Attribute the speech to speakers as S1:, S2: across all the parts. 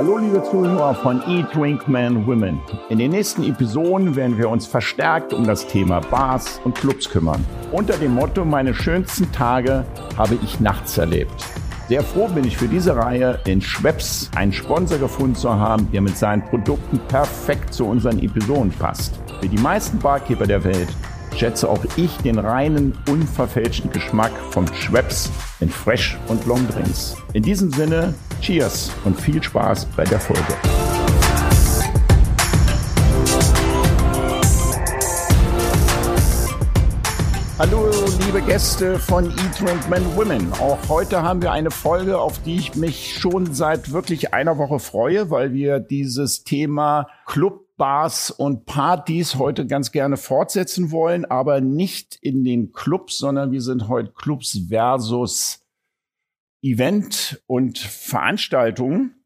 S1: Hallo liebe Zuhörer von Eat, Drink, Man, Women. In den nächsten Episoden werden wir uns verstärkt um das Thema Bars und Clubs kümmern. Unter dem Motto Meine schönsten Tage habe ich nachts erlebt. Sehr froh bin ich für diese Reihe in Schweppes einen Sponsor gefunden zu haben, der mit seinen Produkten perfekt zu unseren Episoden passt. Für die meisten Barkeeper der Welt schätze auch ich den reinen, unverfälschten Geschmack von Schweppes in Fresh und Long Drinks. In diesem Sinne, Cheers und viel Spaß bei der Folge. Hallo, liebe Gäste von Eat, Drink, Men, Women. Auch heute haben wir eine Folge, auf die ich mich schon seit wirklich einer Woche freue, weil wir dieses Thema Club Bars und Partys heute ganz gerne fortsetzen wollen, aber nicht in den Clubs, sondern wir sind heute Clubs versus Event und Veranstaltungen.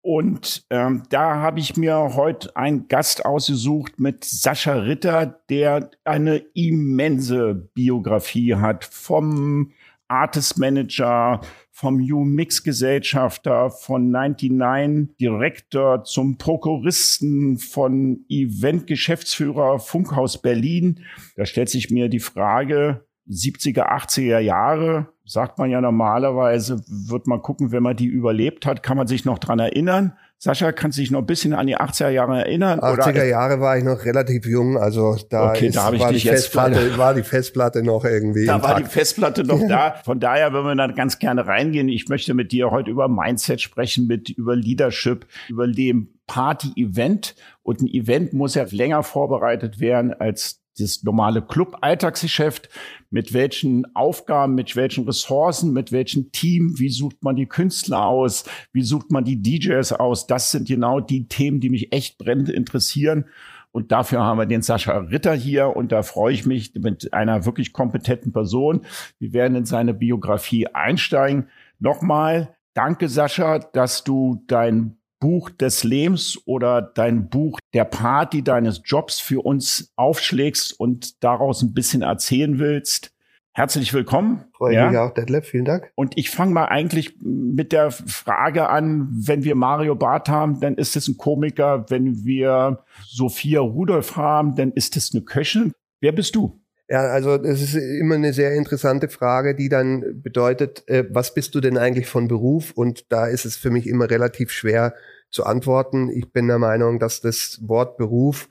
S1: Und ähm, da habe ich mir heute einen Gast ausgesucht mit Sascha Ritter, der eine immense Biografie hat vom Artist Manager, vom U-Mix Gesellschafter, von 99 Direktor zum Prokuristen, von Event Geschäftsführer Funkhaus Berlin. Da stellt sich mir die Frage, 70er, 80er Jahre, sagt man ja normalerweise, wird man gucken, wenn man die überlebt hat, kann man sich noch dran erinnern. Sascha, kannst du dich noch ein bisschen an die 80er Jahre erinnern?
S2: 80er oder? Jahre war ich noch relativ jung, also da,
S1: okay,
S2: ist,
S1: da
S2: war,
S1: die
S2: Festplatte, war die Festplatte noch irgendwie.
S1: Da war die Festplatte noch da. Von daher würden wir dann ganz gerne reingehen. Ich möchte mit dir heute über Mindset sprechen, mit über Leadership, über dem Party-Event. Und ein Event muss ja länger vorbereitet werden als das normale Club-Alltagsgeschäft, mit welchen Aufgaben, mit welchen Ressourcen, mit welchem Team, wie sucht man die Künstler aus, wie sucht man die DJs aus, das sind genau die Themen, die mich echt brennend interessieren. Und dafür haben wir den Sascha Ritter hier und da freue ich mich mit einer wirklich kompetenten Person. Wir werden in seine Biografie einsteigen. Nochmal, danke Sascha, dass du dein Buch des Lebens oder dein Buch der Party deines Jobs für uns aufschlägst und daraus ein bisschen erzählen willst. Herzlich willkommen.
S2: Freue ja. mich auch, Detlef. Vielen Dank.
S1: Und ich fange mal eigentlich mit der Frage an, wenn wir Mario Barth haben, dann ist es ein Komiker. Wenn wir Sophia Rudolph haben, dann ist es eine Köchin. Wer bist du?
S2: Ja, also das ist immer eine sehr interessante Frage, die dann bedeutet, äh, was bist du denn eigentlich von Beruf? Und da ist es für mich immer relativ schwer zu antworten. Ich bin der Meinung, dass das Wort Beruf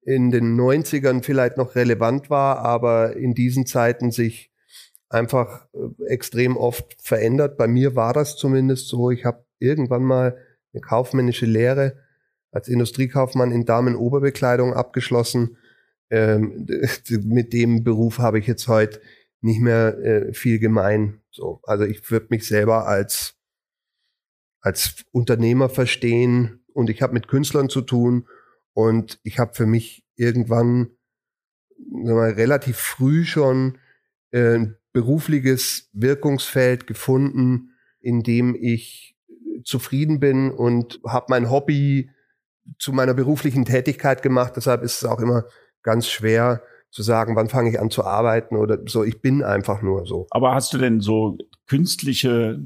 S2: in den 90ern vielleicht noch relevant war, aber in diesen Zeiten sich einfach äh, extrem oft verändert. Bei mir war das zumindest so. Ich habe irgendwann mal eine kaufmännische Lehre als Industriekaufmann in Damenoberbekleidung abgeschlossen. Ähm, mit dem Beruf habe ich jetzt heute nicht mehr äh, viel gemein. So, also ich würde mich selber als als Unternehmer verstehen und ich habe mit Künstlern zu tun und ich habe für mich irgendwann mal, relativ früh schon äh, ein berufliches Wirkungsfeld gefunden, in dem ich zufrieden bin und habe mein Hobby zu meiner beruflichen Tätigkeit gemacht. Deshalb ist es auch immer ganz schwer zu sagen, wann fange ich an zu arbeiten oder so. Ich bin einfach nur so.
S1: Aber hast du denn so künstliche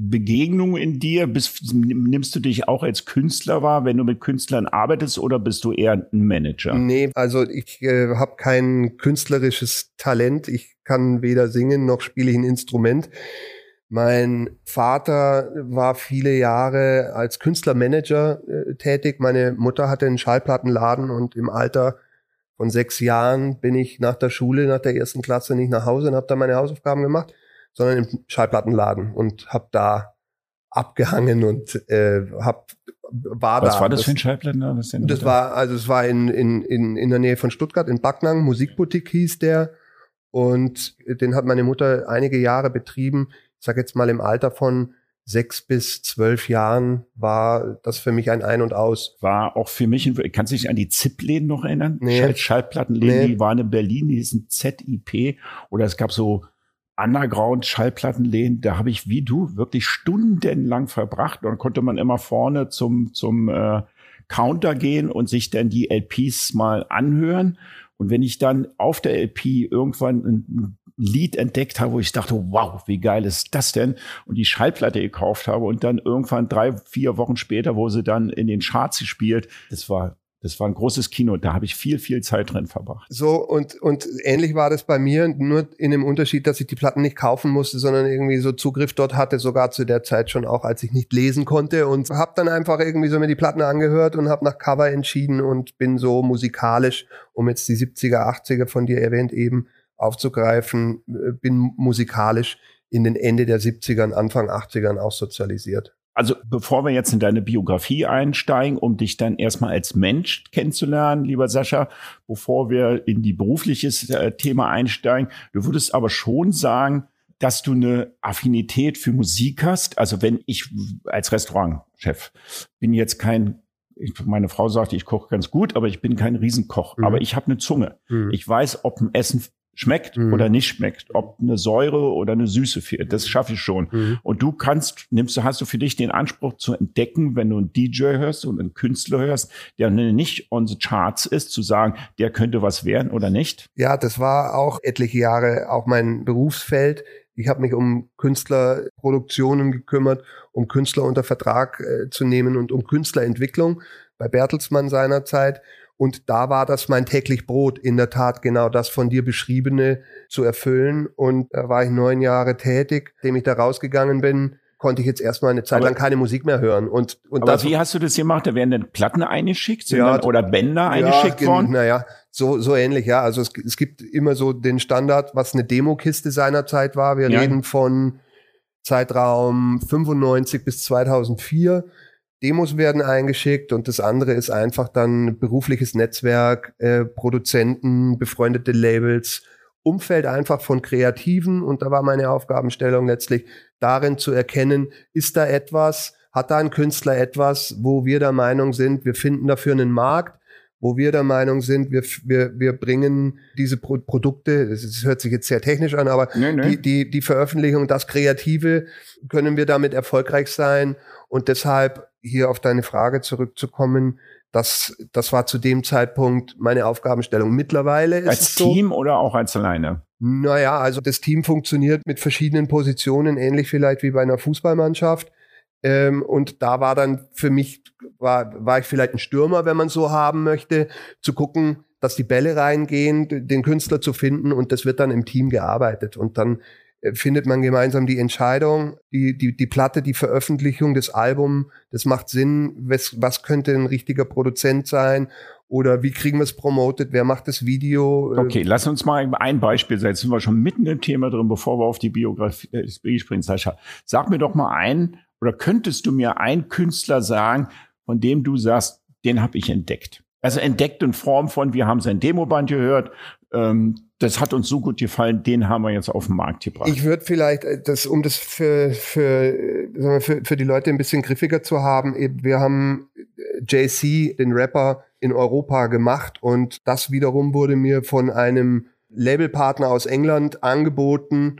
S1: Begegnung in dir? Bist, nimmst du dich auch als Künstler wahr, wenn du mit Künstlern arbeitest oder bist du eher ein Manager?
S2: Nee, also ich äh, habe kein künstlerisches Talent. Ich kann weder singen noch spiele ich ein Instrument. Mein Vater war viele Jahre als Künstlermanager äh, tätig. Meine Mutter hatte einen Schallplattenladen und im Alter von sechs Jahren bin ich nach der Schule, nach der ersten Klasse nicht nach Hause und habe da meine Hausaufgaben gemacht sondern im Schallplattenladen und habe da abgehangen und äh, hab war
S1: Was
S2: da.
S1: war das, das für ein Schallplattenladen?
S2: Das, das war also es war in, in, in, in der Nähe von Stuttgart in Backnang, Musikboutique hieß der und den hat meine Mutter einige Jahre betrieben. Ich sag jetzt mal im Alter von sechs bis zwölf Jahren war das für mich ein Ein und Aus.
S1: War auch für mich, kannst du dich an die ZIP-Läden noch erinnern?
S2: Nee.
S1: Schall Schallplattenläden, nee. die waren in Berlin, die sind ZIP oder es gab so Underground-Schallplattenläden, da habe ich wie du wirklich stundenlang verbracht. Und konnte man immer vorne zum, zum äh, Counter gehen und sich dann die LPs mal anhören. Und wenn ich dann auf der LP irgendwann ein Lied entdeckt habe, wo ich dachte, wow, wie geil ist das denn? Und die Schallplatte gekauft habe und dann irgendwann drei, vier Wochen später, wo sie dann in den Charts gespielt, das war das war ein großes Kino, da habe ich viel, viel Zeit drin verbracht.
S2: So, und, und ähnlich war das bei mir, nur in dem Unterschied, dass ich die Platten nicht kaufen musste, sondern irgendwie so Zugriff dort hatte, sogar zu der Zeit schon auch, als ich nicht lesen konnte und habe dann einfach irgendwie so mir die Platten angehört und habe nach Cover entschieden und bin so musikalisch, um jetzt die 70er, 80er von dir erwähnt eben aufzugreifen, äh, bin musikalisch in den Ende der 70ern, Anfang 80ern auch sozialisiert.
S1: Also bevor wir jetzt in deine Biografie einsteigen, um dich dann erstmal als Mensch kennenzulernen, lieber Sascha, bevor wir in die berufliches äh, Thema einsteigen, du würdest aber schon sagen, dass du eine Affinität für Musik hast. Also wenn ich als Restaurantchef bin jetzt kein meine Frau sagt, ich koche ganz gut, aber ich bin kein Riesenkoch. Mhm. Aber ich habe eine Zunge. Mhm. Ich weiß, ob ein Essen schmeckt mhm. oder nicht schmeckt, ob eine Säure oder eine Süße fehlt. Das schaffe ich schon. Mhm. Und du kannst, nimmst du, hast du für dich den Anspruch zu entdecken, wenn du einen DJ hörst und einen Künstler hörst, der nicht on the charts ist, zu sagen, der könnte was werden oder nicht?
S2: Ja, das war auch etliche Jahre auch mein Berufsfeld. Ich habe mich um Künstlerproduktionen gekümmert, um Künstler unter Vertrag äh, zu nehmen und um Künstlerentwicklung bei Bertelsmann seinerzeit. Und da war das mein täglich Brot, in der Tat genau das von dir beschriebene zu erfüllen. Und da war ich neun Jahre tätig. Nachdem ich da rausgegangen bin, konnte ich jetzt erstmal eine Zeit aber, lang keine Musik mehr hören. Und, und
S1: aber das, wie hast du das gemacht? Da werden dann Platten eingeschickt ja, dann, oder Bänder eingeschickt
S2: ja,
S1: worden?
S2: Naja, so, so ähnlich, ja. Also es, es gibt immer so den Standard, was eine Demokiste seinerzeit war. Wir ja. reden von Zeitraum 95 bis 2004. Demos werden eingeschickt und das andere ist einfach dann berufliches Netzwerk, äh, Produzenten, befreundete Labels, Umfeld einfach von Kreativen. Und da war meine Aufgabenstellung letztlich darin zu erkennen, ist da etwas, hat da ein Künstler etwas, wo wir der Meinung sind, wir finden dafür einen Markt, wo wir der Meinung sind, wir, wir, wir bringen diese Pro Produkte, das hört sich jetzt sehr technisch an, aber nee, nee. Die, die, die Veröffentlichung, das Kreative, können wir damit erfolgreich sein und deshalb hier auf deine Frage zurückzukommen, das, das war zu dem Zeitpunkt meine Aufgabenstellung. Mittlerweile ist
S1: als
S2: es
S1: so, Team oder auch als alleine?
S2: Naja, also das Team funktioniert mit verschiedenen Positionen, ähnlich vielleicht wie bei einer Fußballmannschaft. Ähm, und da war dann für mich, war, war ich vielleicht ein Stürmer, wenn man so haben möchte, zu gucken, dass die Bälle reingehen, den Künstler zu finden und das wird dann im Team gearbeitet. Und dann äh, findet man gemeinsam die Entscheidung, die, die, die Platte, die Veröffentlichung des Albums, das macht Sinn, was, was könnte ein richtiger Produzent sein oder wie kriegen wir es promotet, wer macht das Video.
S1: Äh, okay, lass uns mal ein Beispiel. Jetzt sind wir schon mitten im Thema drin, bevor wir auf die Biografie äh, springen. Sascha, sag mir doch mal ein, oder könntest du mir einen Künstler sagen, von dem du sagst, den habe ich entdeckt? Also entdeckt in Form von, wir haben sein Demoband gehört, ähm, das hat uns so gut gefallen, den haben wir jetzt auf den Markt gebracht.
S2: Ich würde vielleicht, äh, das, um das für, für, für, für die Leute ein bisschen griffiger zu haben, wir haben äh, JC, den Rapper, in Europa gemacht und das wiederum wurde mir von einem Labelpartner aus England angeboten,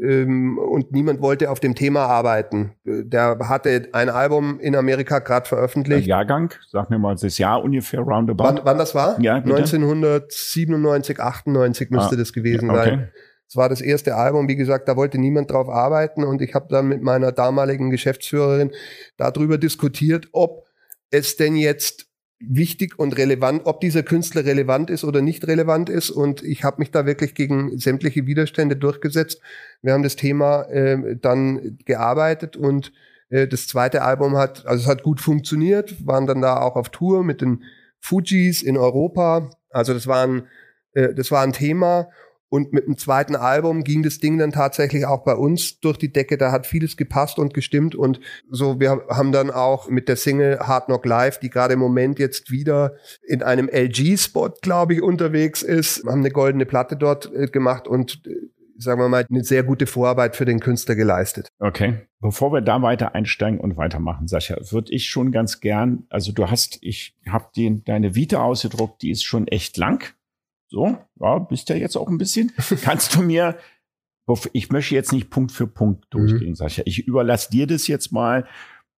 S2: und niemand wollte auf dem Thema arbeiten. Der hatte ein Album in Amerika gerade veröffentlicht.
S1: Ein Jahrgang, sag mir mal das Jahr ungefähr roundabout.
S2: Wann, wann das war?
S1: Ja,
S2: bitte? 1997, 98 müsste ah, das gewesen okay. sein. Es war das erste Album, wie gesagt, da wollte niemand drauf arbeiten und ich habe dann mit meiner damaligen Geschäftsführerin darüber diskutiert, ob es denn jetzt wichtig und relevant, ob dieser Künstler relevant ist oder nicht relevant ist. Und ich habe mich da wirklich gegen sämtliche Widerstände durchgesetzt. Wir haben das Thema äh, dann gearbeitet und äh, das zweite Album hat, also es hat gut funktioniert, waren dann da auch auf Tour mit den Fujis in Europa. Also das war ein, äh, das war ein Thema. Und mit dem zweiten Album ging das Ding dann tatsächlich auch bei uns durch die Decke. Da hat vieles gepasst und gestimmt. Und so, wir haben dann auch mit der Single Hard Knock Live, die gerade im Moment jetzt wieder in einem LG-Spot, glaube ich, unterwegs ist, haben eine goldene Platte dort äh, gemacht und äh, sagen wir mal, eine sehr gute Vorarbeit für den Künstler geleistet.
S1: Okay. Bevor wir da weiter einsteigen und weitermachen, Sascha, würde ich schon ganz gern, also du hast, ich habe deine Vita ausgedruckt, die ist schon echt lang. So, ja, bist ja jetzt auch ein bisschen. Kannst du mir, ich möchte jetzt nicht Punkt für Punkt durchgehen, mhm. Sascha. Ich überlasse dir das jetzt mal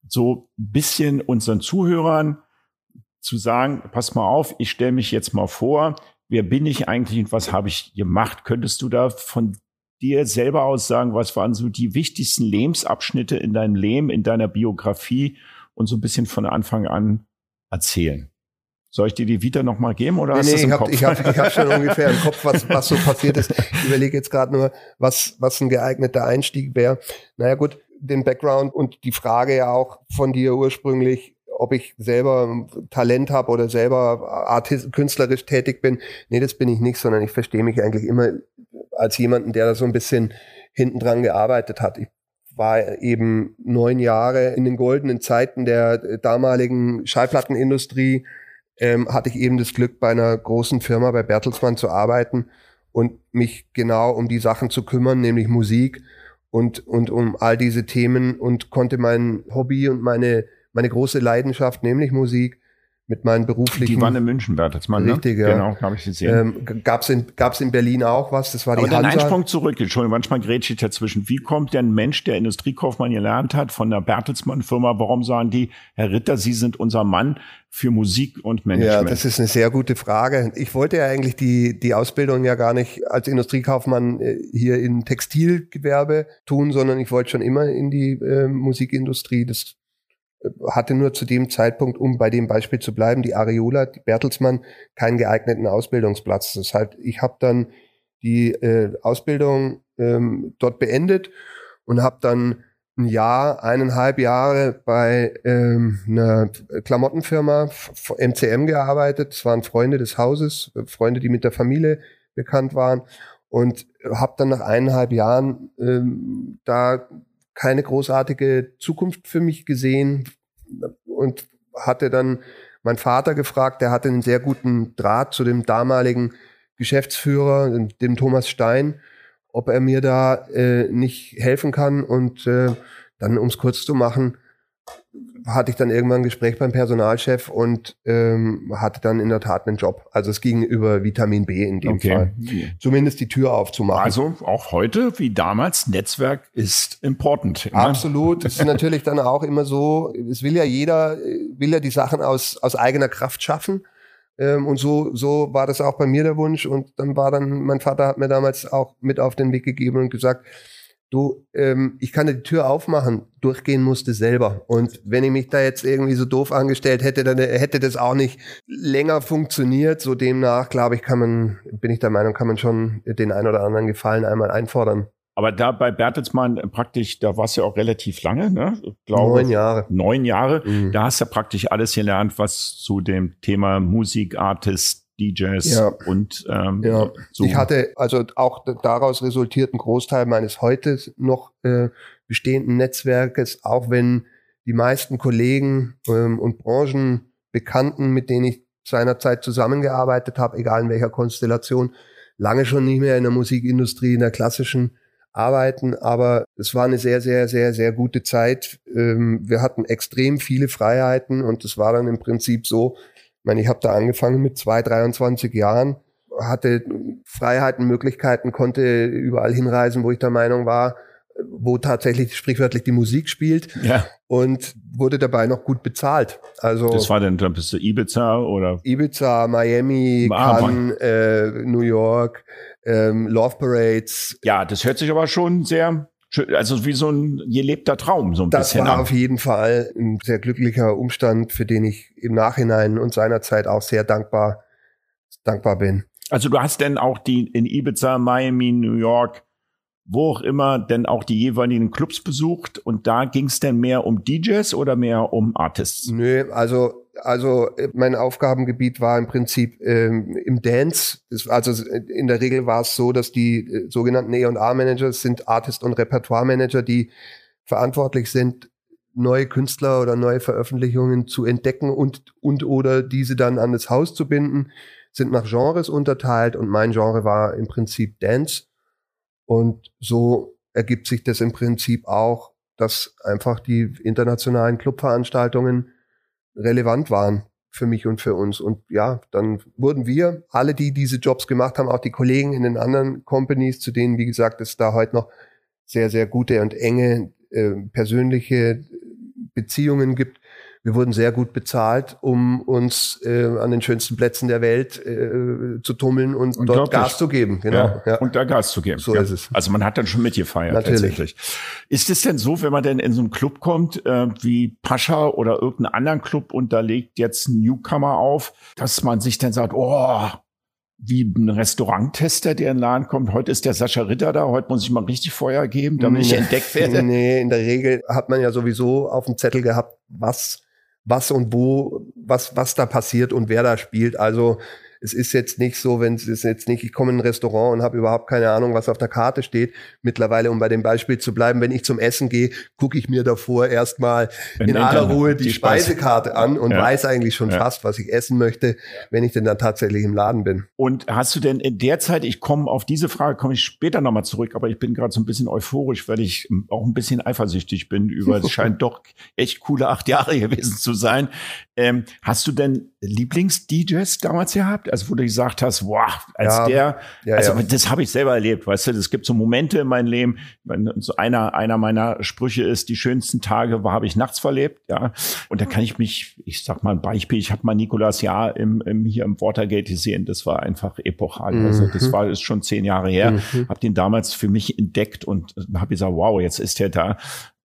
S1: so ein bisschen unseren Zuhörern zu sagen, pass mal auf, ich stelle mich jetzt mal vor, wer bin ich eigentlich und was habe ich gemacht? Könntest du da von dir selber aus sagen, was waren so die wichtigsten Lebensabschnitte in deinem Leben, in deiner Biografie und so ein bisschen von Anfang an erzählen? Soll ich dir die Vita noch mal geben oder nee, hast
S2: nee,
S1: du im
S2: ich
S1: Kopf?
S2: ich habe ich hab schon ungefähr im Kopf, was, was so passiert ist. Ich überlege jetzt gerade nur, was, was ein geeigneter Einstieg wäre. Naja gut, den Background und die Frage ja auch von dir ursprünglich, ob ich selber Talent habe oder selber artist, künstlerisch tätig bin. Nee, das bin ich nicht, sondern ich verstehe mich eigentlich immer als jemanden, der da so ein bisschen hinten dran gearbeitet hat. Ich war eben neun Jahre in den goldenen Zeiten der damaligen Schallplattenindustrie, ähm, hatte ich eben das Glück, bei einer großen Firma, bei Bertelsmann zu arbeiten und mich genau um die Sachen zu kümmern, nämlich Musik und, und um all diese Themen und konnte mein Hobby und meine, meine große Leidenschaft, nämlich Musik, mit meinen beruflichen.
S1: Die waren in München, Bertelsmann,
S2: ne? Richtig, ja.
S1: Genau, habe ich gesehen.
S2: Ähm, gab's in, gab's in Berlin auch was? Das war
S1: Aber
S2: die
S1: dann
S2: Hansa.
S1: Einsprung zurück, Entschuldigung, manchmal grätsche ich dazwischen. Wie kommt der Mensch, der Industriekaufmann gelernt hat, von der Bertelsmann-Firma, warum sagen die, Herr Ritter, Sie sind unser Mann für Musik und Management?
S2: Ja, das ist eine sehr gute Frage. Ich wollte ja eigentlich die, die Ausbildung ja gar nicht als Industriekaufmann äh, hier im Textilgewerbe tun, sondern ich wollte schon immer in die äh, Musikindustrie. Das hatte nur zu dem Zeitpunkt, um bei dem Beispiel zu bleiben, die Areola, die Bertelsmann, keinen geeigneten Ausbildungsplatz. Das heißt, ich habe dann die äh, Ausbildung ähm, dort beendet und habe dann ein Jahr, eineinhalb Jahre bei ähm, einer Klamottenfirma MCM gearbeitet. Das waren Freunde des Hauses, Freunde, die mit der Familie bekannt waren und habe dann nach eineinhalb Jahren ähm, da keine großartige Zukunft für mich gesehen und hatte dann mein Vater gefragt, der hatte einen sehr guten Draht zu dem damaligen Geschäftsführer, dem Thomas Stein, ob er mir da äh, nicht helfen kann. Und äh, dann, um es kurz zu machen, hatte ich dann irgendwann ein Gespräch beim Personalchef und ähm, hatte dann in der Tat einen Job. Also es ging über Vitamin B in dem okay. Fall. Zumindest die Tür aufzumachen.
S1: Also auch heute wie damals, Netzwerk ist important.
S2: Immer. Absolut. Es ist natürlich dann auch immer so, es will ja jeder, will ja die Sachen aus, aus eigener Kraft schaffen. Ähm, und so, so war das auch bei mir der Wunsch. Und dann war dann, mein Vater hat mir damals auch mit auf den Weg gegeben und gesagt, du, ähm, ich kann die Tür aufmachen, durchgehen musste selber. Und wenn ich mich da jetzt irgendwie so doof angestellt hätte, dann hätte das auch nicht länger funktioniert. So demnach, glaube ich, kann man, bin ich der Meinung, kann man schon den ein oder anderen Gefallen einmal einfordern.
S1: Aber da bei Bertelsmann praktisch, da warst du ja auch relativ lange, ne?
S2: Ich glaube, neun Jahre.
S1: Neun Jahre. Mhm. Da hast du praktisch alles gelernt, was zu dem Thema Musik, Artist, DJs ja. und ähm,
S2: ja. so. Ich hatte also auch daraus resultiert ein Großteil meines heute noch äh, bestehenden Netzwerkes, auch wenn die meisten Kollegen ähm, und Branchenbekannten, mit denen ich seinerzeit zusammengearbeitet habe, egal in welcher Konstellation, lange schon nicht mehr in der Musikindustrie, in der klassischen arbeiten, aber es war eine sehr, sehr, sehr, sehr gute Zeit. Ähm, wir hatten extrem viele Freiheiten und es war dann im Prinzip so, ich meine, ich habe da angefangen mit zwei, 23 Jahren, hatte Freiheiten, Möglichkeiten, konnte überall hinreisen, wo ich der Meinung war, wo tatsächlich sprichwörtlich die Musik spielt
S1: ja.
S2: und wurde dabei noch gut bezahlt. Also
S1: das war dann, dann bist du Ibiza oder
S2: Ibiza, Miami, ah, Cannes, äh, New York, ähm, Love Parades.
S1: Ja, das hört sich aber schon sehr also wie so ein gelebter Traum, so ein
S2: das
S1: bisschen.
S2: Das war an. auf jeden Fall ein sehr glücklicher Umstand, für den ich im Nachhinein und seinerzeit auch sehr dankbar, dankbar bin.
S1: Also du hast denn auch die in Ibiza, Miami, New York, wo auch immer, denn auch die jeweiligen Clubs besucht und da ging es denn mehr um DJs oder mehr um Artists?
S2: Nö, also also äh, mein Aufgabengebiet war im Prinzip ähm, im Dance. Also in der Regel war es so, dass die äh, sogenannten E&A-Manager sind Artist- und Repertoire-Manager, die verantwortlich sind, neue Künstler oder neue Veröffentlichungen zu entdecken und, und oder diese dann an das Haus zu binden, sind nach Genres unterteilt und mein Genre war im Prinzip Dance. Und so ergibt sich das im Prinzip auch, dass einfach die internationalen Clubveranstaltungen relevant waren für mich und für uns. Und ja, dann wurden wir, alle, die diese Jobs gemacht haben, auch die Kollegen in den anderen Companies, zu denen, wie gesagt, es da heute noch sehr, sehr gute und enge äh, persönliche Beziehungen gibt, wir wurden sehr gut bezahlt, um uns äh, an den schönsten Plätzen der Welt äh, zu tummeln und dort Gas zu geben.
S1: Genau. Ja, ja. Und da Gas zu geben.
S2: So ja. ist es.
S1: Also man hat dann schon mitgefeiert
S2: Natürlich. tatsächlich.
S1: Ist es denn so, wenn man denn in so einen Club kommt, äh, wie Pascha oder irgendeinen anderen Club und da legt jetzt ein Newcomer auf, dass man sich dann sagt, oh, wie ein Restauranttester, der in den Laden kommt. Heute ist der Sascha Ritter da, heute muss ich mal richtig Feuer geben, damit ich entdeckt werde.
S2: Nee, in der Regel hat man ja sowieso auf dem Zettel gehabt, was, was und wo, was, was da passiert und wer da spielt. Also es ist jetzt nicht so, wenn es ist jetzt nicht, ich komme in ein Restaurant und habe überhaupt keine Ahnung, was auf der Karte steht. Mittlerweile, um bei dem Beispiel zu bleiben, wenn ich zum Essen gehe, gucke ich mir davor erstmal in aller Ruhe die, die Speisekarte an und ja. weiß eigentlich schon ja. fast, was ich essen möchte, wenn ich denn dann tatsächlich im Laden bin.
S1: Und hast du denn in der Zeit, ich komme auf diese Frage, komme ich später nochmal zurück, aber ich bin gerade so ein bisschen euphorisch, weil ich auch ein bisschen eifersüchtig bin über, es scheint doch echt coole acht Jahre gewesen zu sein. Ähm, hast du denn Lieblings-DJs damals gehabt? Also wo du gesagt hast, wow, als ja, der, ja, also ja. das habe ich selber erlebt, weißt du, es gibt so Momente in meinem Leben, so einer, einer meiner Sprüche ist, die schönsten Tage habe ich nachts verlebt, ja. Und da kann ich mich, ich sag mal ein Beispiel, ich habe mal Nikolas Jahr im, im, hier im Watergate gesehen, das war einfach epochal. Mhm. Also das war ist schon zehn Jahre her, mhm. habe den damals für mich entdeckt und habe gesagt, wow, jetzt ist er da.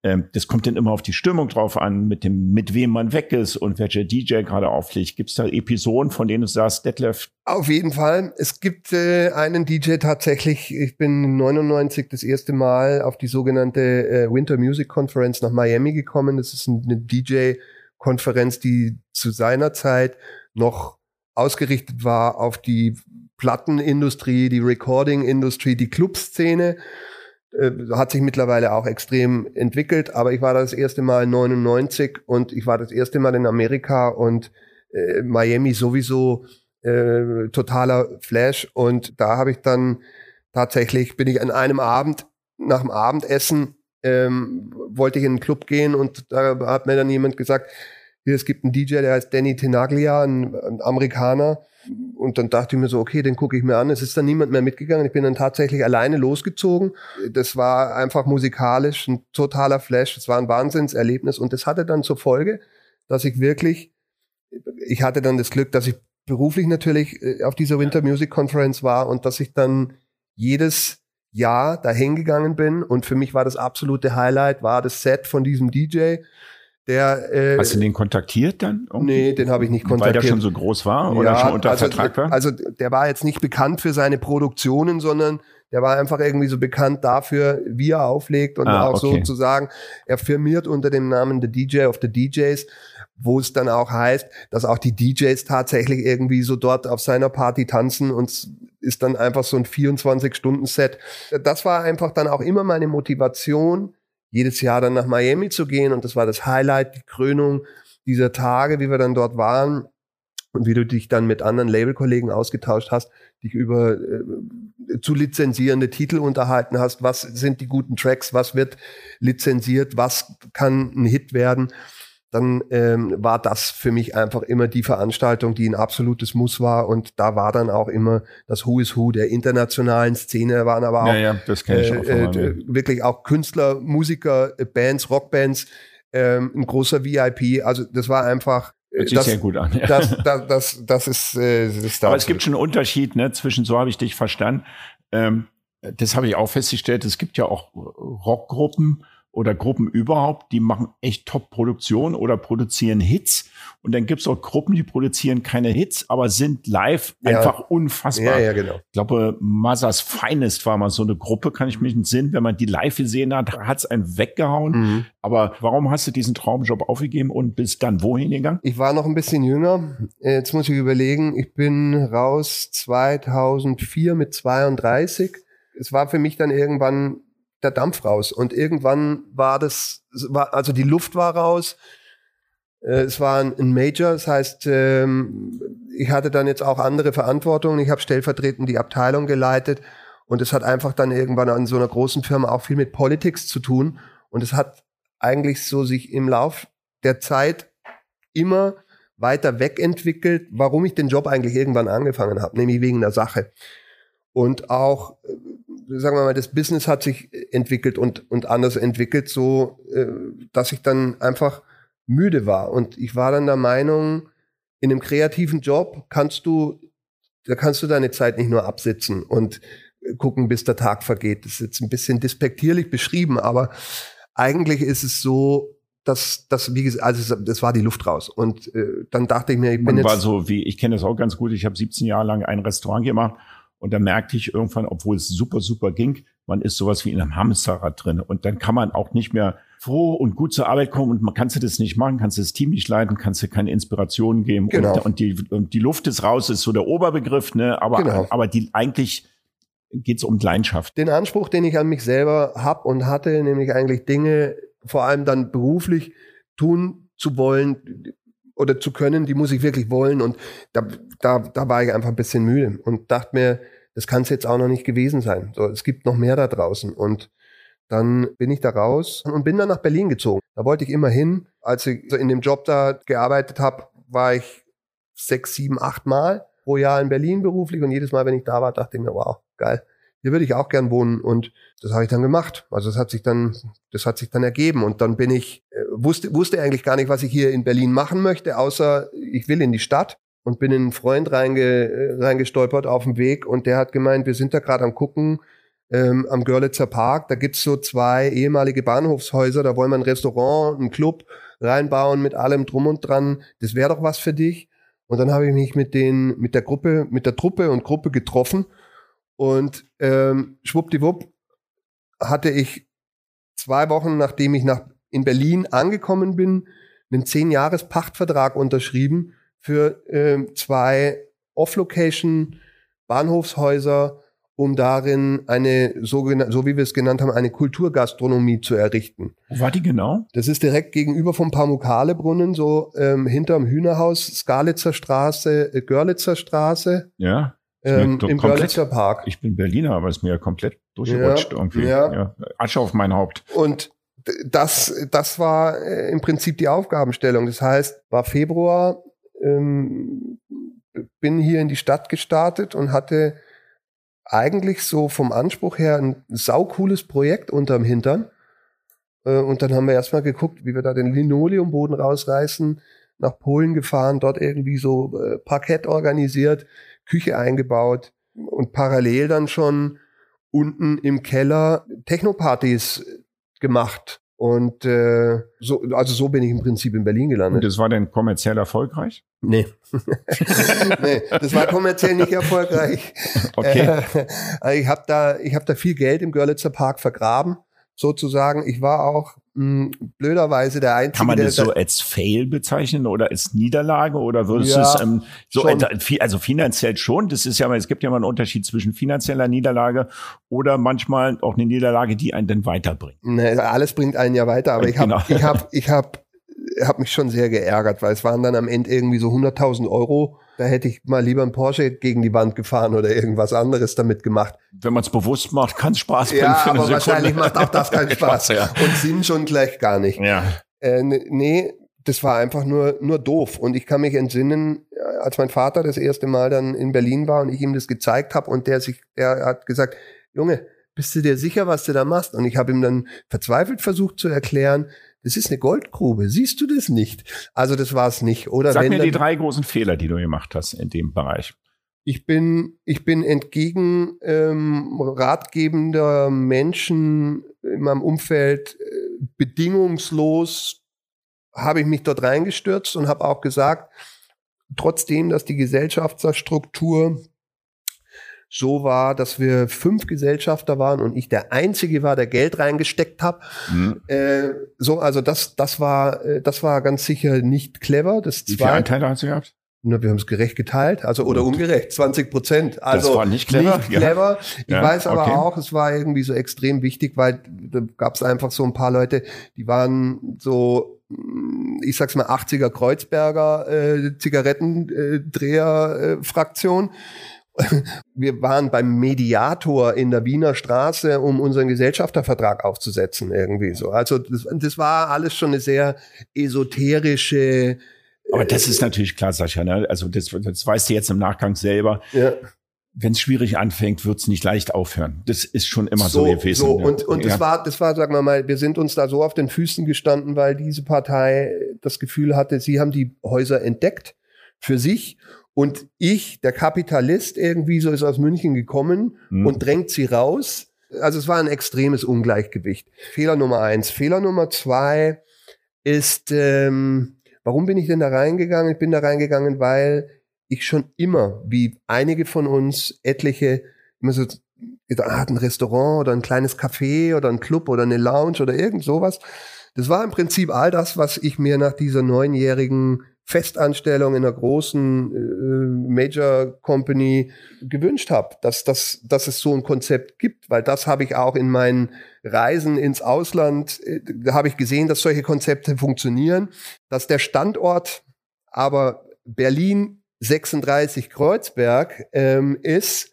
S1: Ähm, das kommt dann immer auf die Stimmung drauf an, mit dem, mit wem man weg ist und welcher DJ gerade auflegt. Gibt es da Episoden, von denen du sagst, Detlef?
S2: Auf jeden Fall. Es gibt äh, einen DJ tatsächlich. Ich bin 99 das erste Mal auf die sogenannte äh, Winter Music Conference nach Miami gekommen. Das ist eine DJ-Konferenz, die zu seiner Zeit noch ausgerichtet war auf die Plattenindustrie, die Recording-Industrie, die Clubszene. Äh, hat sich mittlerweile auch extrem entwickelt, aber ich war das erste Mal 99 und ich war das erste Mal in Amerika und äh, Miami sowieso äh, totaler Flash. Und da habe ich dann tatsächlich bin ich an einem Abend nach dem Abendessen ähm, wollte ich in einen Club gehen und da hat mir dann jemand gesagt, hier es gibt einen DJ, der heißt Danny Tenaglia, ein, ein Amerikaner und dann dachte ich mir so, okay, den gucke ich mir an. Es ist dann niemand mehr mitgegangen. Ich bin dann tatsächlich alleine losgezogen. Das war einfach musikalisch ein totaler Flash. Es war ein Wahnsinnserlebnis. Und das hatte dann zur Folge, dass ich wirklich, ich hatte dann das Glück, dass ich beruflich natürlich äh, auf dieser Winter Music Conference war und dass ich dann jedes Jahr dahin gegangen bin. Und für mich war das absolute Highlight, war das Set von diesem DJ der,
S1: äh, Hast du den kontaktiert dann?
S2: Irgendwie? Nee, den habe ich nicht kontaktiert.
S1: Weil der schon so groß war oder ja, schon unter
S2: also,
S1: Vertrag war?
S2: Also der war jetzt nicht bekannt für seine Produktionen, sondern der war einfach irgendwie so bekannt dafür, wie er auflegt und ah, auch okay. sozusagen, er firmiert unter dem Namen The DJ of the DJs, wo es dann auch heißt, dass auch die DJs tatsächlich irgendwie so dort auf seiner Party tanzen und ist dann einfach so ein 24-Stunden-Set. Das war einfach dann auch immer meine Motivation, jedes Jahr dann nach Miami zu gehen. Und das war das Highlight, die Krönung dieser Tage, wie wir dann dort waren. Und wie du dich dann mit anderen Labelkollegen ausgetauscht hast, dich über äh, zu lizenzierende Titel unterhalten hast, was sind die guten Tracks, was wird lizenziert, was kann ein Hit werden dann ähm, war das für mich einfach immer die Veranstaltung, die ein absolutes Muss war. Und da war dann auch immer das Who is Who der internationalen Szene, waren aber auch, ja,
S1: ja, ich auch
S2: äh, wirklich auch Künstler, Musiker, Bands, Rockbands, ähm, ein großer VIP. Also das war einfach
S1: äh, Hört sich das, sehr gut an.
S2: Ja. Das, das, das, das ist äh, das
S1: Aber es gibt schon einen Unterschied ne, zwischen, so habe ich dich verstanden. Ähm, das habe ich auch festgestellt. Es gibt ja auch Rockgruppen, oder Gruppen überhaupt, die machen echt Top-Produktion oder produzieren Hits. Und dann gibt's auch Gruppen, die produzieren keine Hits, aber sind live ja. einfach unfassbar.
S2: Ja, ja, genau.
S1: Ich glaube, Mazas Finest war mal so eine Gruppe, kann ich mich in Sinn, wenn man die live gesehen hat, hat's einen weggehauen. Mhm. Aber warum hast du diesen Traumjob aufgegeben und bist dann wohin gegangen?
S2: Ich war noch ein bisschen jünger. Jetzt muss ich überlegen, ich bin raus 2004 mit 32. Es war für mich dann irgendwann der Dampf raus. Und irgendwann war das, war, also die Luft war raus. Äh, es war ein Major, das heißt, ähm, ich hatte dann jetzt auch andere Verantwortungen. Ich habe stellvertretend die Abteilung geleitet und es hat einfach dann irgendwann an so einer großen Firma auch viel mit Politics zu tun. Und es hat eigentlich so sich im Lauf der Zeit immer weiter wegentwickelt, warum ich den Job eigentlich irgendwann angefangen habe, nämlich wegen der Sache. Und auch äh, sagen wir mal, das Business hat sich entwickelt und, und anders entwickelt, so äh, dass ich dann einfach müde war. Und ich war dann der Meinung, in einem kreativen Job kannst du, da kannst du deine Zeit nicht nur absitzen und gucken, bis der Tag vergeht. Das ist jetzt ein bisschen despektierlich beschrieben, aber eigentlich ist es so, dass das wie gesagt, also das war die Luft raus und äh, dann dachte ich mir, ich bin
S1: Man
S2: jetzt
S1: war so wie ich kenne das auch ganz gut. Ich habe 17 Jahre lang ein Restaurant gemacht und da merkte ich irgendwann, obwohl es super super ging, man ist sowas wie in einem Hamsterrad drin und dann kann man auch nicht mehr froh und gut zur Arbeit kommen und man kannst du das nicht machen, kannst du das Team nicht leiten, kannst du keine Inspiration geben
S2: Genau.
S1: und, und die und die Luft ist raus ist so der Oberbegriff, ne? Aber
S2: Genau.
S1: aber die eigentlich geht es um Leidenschaft.
S2: den Anspruch, den ich an mich selber hab und hatte, nämlich eigentlich Dinge vor allem dann beruflich tun zu wollen oder zu können, die muss ich wirklich wollen. Und da, da, da war ich einfach ein bisschen müde und dachte mir, das kann es jetzt auch noch nicht gewesen sein. So, es gibt noch mehr da draußen. Und dann bin ich da raus und bin dann nach Berlin gezogen. Da wollte ich immer hin. Als ich in dem Job da gearbeitet habe, war ich sechs, sieben, acht Mal pro Jahr in Berlin beruflich und jedes Mal, wenn ich da war, dachte ich mir, wow, geil. Hier würde ich auch gern wohnen und das habe ich dann gemacht. Also das hat sich dann, das hat sich dann ergeben und dann bin ich äh, wusste wusste eigentlich gar nicht, was ich hier in Berlin machen möchte, außer ich will in die Stadt und bin in einen Freund reinge, äh, reingestolpert auf dem Weg und der hat gemeint, wir sind da gerade am gucken ähm, am Görlitzer Park. Da gibt's so zwei ehemalige Bahnhofshäuser, da wollen wir ein Restaurant, einen Club reinbauen mit allem drum und dran. Das wäre doch was für dich. Und dann habe ich mich mit den, mit der Gruppe, mit der Truppe und Gruppe getroffen und ähm, schwuppdiwupp hatte ich zwei Wochen, nachdem ich nach, in Berlin angekommen bin, einen zehn Jahres Pachtvertrag unterschrieben für ähm, zwei Off-Location Bahnhofshäuser, um darin eine sogenannte, so wie wir es genannt haben, eine Kulturgastronomie zu errichten.
S1: Wo war die genau?
S2: Das ist direkt gegenüber vom Pamukale-Brunnen, so ähm, hinterm Hühnerhaus, Skalitzer Straße, äh, Görlitzer Straße,
S1: Ja.
S2: ähm, im
S1: komplett-
S2: Görlitzer Park.
S1: Ich bin Berliner, aber ist mir ja komplett durchgerutscht
S2: Ja,
S1: irgendwie.
S2: ja.
S1: Asche auf mein Haupt.
S2: Und das, das war äh, im Prinzip die Aufgabenstellung. Das heißt, war Februar, ähm, bin hier in die Stadt gestartet und hatte eigentlich so vom Anspruch her ein saucooles Projekt unterm Hintern. Äh, und dann haben wir erstmal geguckt, wie wir da den Linoleumboden rausreißen, nach Polen gefahren, dort irgendwie so äh, Parkett organisiert, Küche eingebaut und parallel dann schon unten im Keller Technopartys gemacht. Und äh, so, also so bin ich im Prinzip in Berlin
S1: Und
S2: gelandet.
S1: das war dann kommerziell erfolgreich?
S2: Nee. nee, das war kommerziell nicht erfolgreich.
S1: Okay.
S2: Äh, ich habe da, ich habe da viel Geld im Görlitzer Park vergraben, sozusagen. Ich war auch mh, blöderweise der Einzige,
S1: Kann man
S2: der
S1: das so als Fail bezeichnen oder als Niederlage oder würdest
S2: Ja,
S1: du es ähm, so also, fi- finanziell schon? Das ist ja mal, es gibt ja mal einen Unterschied zwischen finanzieller Niederlage oder manchmal auch eine Niederlage, die einen dann weiterbringt.
S2: Ne, alles bringt einen ja weiter, aber ich habe
S1: Genau.
S2: ich hab, ich hab, hab mich schon sehr geärgert, weil es waren dann am Ende irgendwie so 100.000 Euro. Da hätte ich mal lieber einen Porsche gegen die Wand gefahren oder irgendwas anderes damit gemacht.
S1: Wenn man es bewusst macht, kann es Spaß bringen
S2: Ja, aber
S1: Sekunde.
S2: wahrscheinlich macht auch das keinen Spaß.
S1: ja.
S2: Und Sinn schon gleich gar nicht.
S1: ja.
S2: Äh, ne- nee, das war einfach nur, nur doof. Und ich kann mich entsinnen, äh, als mein Vater das erste Mal dann in Berlin war und ich ihm das gezeigt habe und der sich, der hat gesagt, Junge, bist du dir sicher, was du da machst? Und ich habe ihm dann verzweifelt versucht zu erklären, das ist eine Goldgrube, siehst du das nicht? Also das war es nicht. Oder
S1: Sag
S2: wenn
S1: mir die drei großen Fehler, die du gemacht hast in dem Bereich.
S2: ich bin, ich bin entgegen ähm, ratgebender Menschen in meinem Umfeld äh, bedingungslos habe ich mich dort reingestürzt und habe auch gesagt, trotzdem, dass die Gesellschaftsstruktur so war, dass wir fünf Gesellschafter waren und ich der Einzige war, der Geld reingesteckt habe.
S1: Hm.
S2: Äh, so, also das, das war, äh, das war ganz sicher nicht clever. Das
S1: Wie viele Anteile hast du gehabt?
S2: na, wir haben es gerecht geteilt, also oder ungerecht, 20 Prozent. Also
S1: war nicht clever?
S2: Nicht
S1: Ja.
S2: clever. Ich
S1: Ja,
S2: weiß aber
S1: okay.
S2: auch, es war irgendwie so extrem wichtig, weil da gab es einfach so ein paar Leute, die waren so, mh, ich sag's mal, 80er Kreuzberger äh, Zigarettendreher äh, Fraktion. Wir waren beim Mediator in der Wiener Straße, um unseren Gesellschaftervertrag aufzusetzen, irgendwie so. Also das, das war alles schon eine sehr esoterische
S1: Aber das ist natürlich klar, Sascha. Ne? Also das, das weißt du jetzt im Nachgang selber.
S2: ja,
S1: Wenn es schwierig anfängt, wird es nicht leicht aufhören. Das ist schon immer so, gewesen.
S2: So,
S1: ne?
S2: und, und
S1: ja.
S2: das war, das war, sagen wir mal, wir sind uns da so auf den Füßen gestanden, weil diese Partei das Gefühl hatte, sie haben die Häuser entdeckt für sich und ich, der Kapitalist, irgendwie so ist aus München gekommen mhm. und drängt sie raus. Also es war ein extremes Ungleichgewicht. Fehler Nummer eins. Fehler Nummer zwei ist, ähm, warum bin ich denn da reingegangen? Ich bin da reingegangen, weil ich schon immer, wie einige von uns, etliche, immer so hat ein Restaurant oder ein kleines Café oder ein Club oder eine Lounge oder irgend sowas. Das war im Prinzip all das, was ich mir nach dieser neunjährigen Festanstellung in einer großen äh, Major Company gewünscht habe, dass, dass, dass es so ein Konzept gibt, weil das habe ich auch in meinen Reisen ins Ausland, äh, habe ich gesehen, dass solche Konzepte funktionieren, dass der Standort aber Berlin 36 Kreuzberg ähm, ist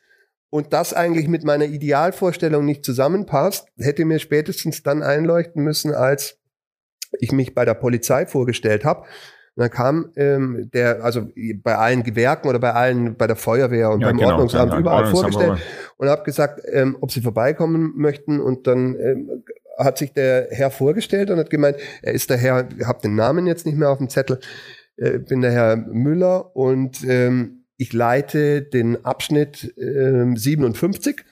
S2: und das eigentlich mit meiner Idealvorstellung nicht zusammenpasst, hätte mir spätestens dann einleuchten müssen, als ich mich bei der Polizei vorgestellt habe. Und dann kam ähm, der, also bei allen Gewerken oder bei allen, bei der Feuerwehr und ja, beim genau, Ordnungsamt überall vorgestellt und habe gesagt, ähm, ob sie vorbeikommen möchten. Und dann ähm, hat sich der Herr vorgestellt und hat gemeint, er ist der Herr, ich habe den Namen jetzt nicht mehr auf dem Zettel, äh, bin der Herr Müller und ähm, ich leite den Abschnitt äh, 57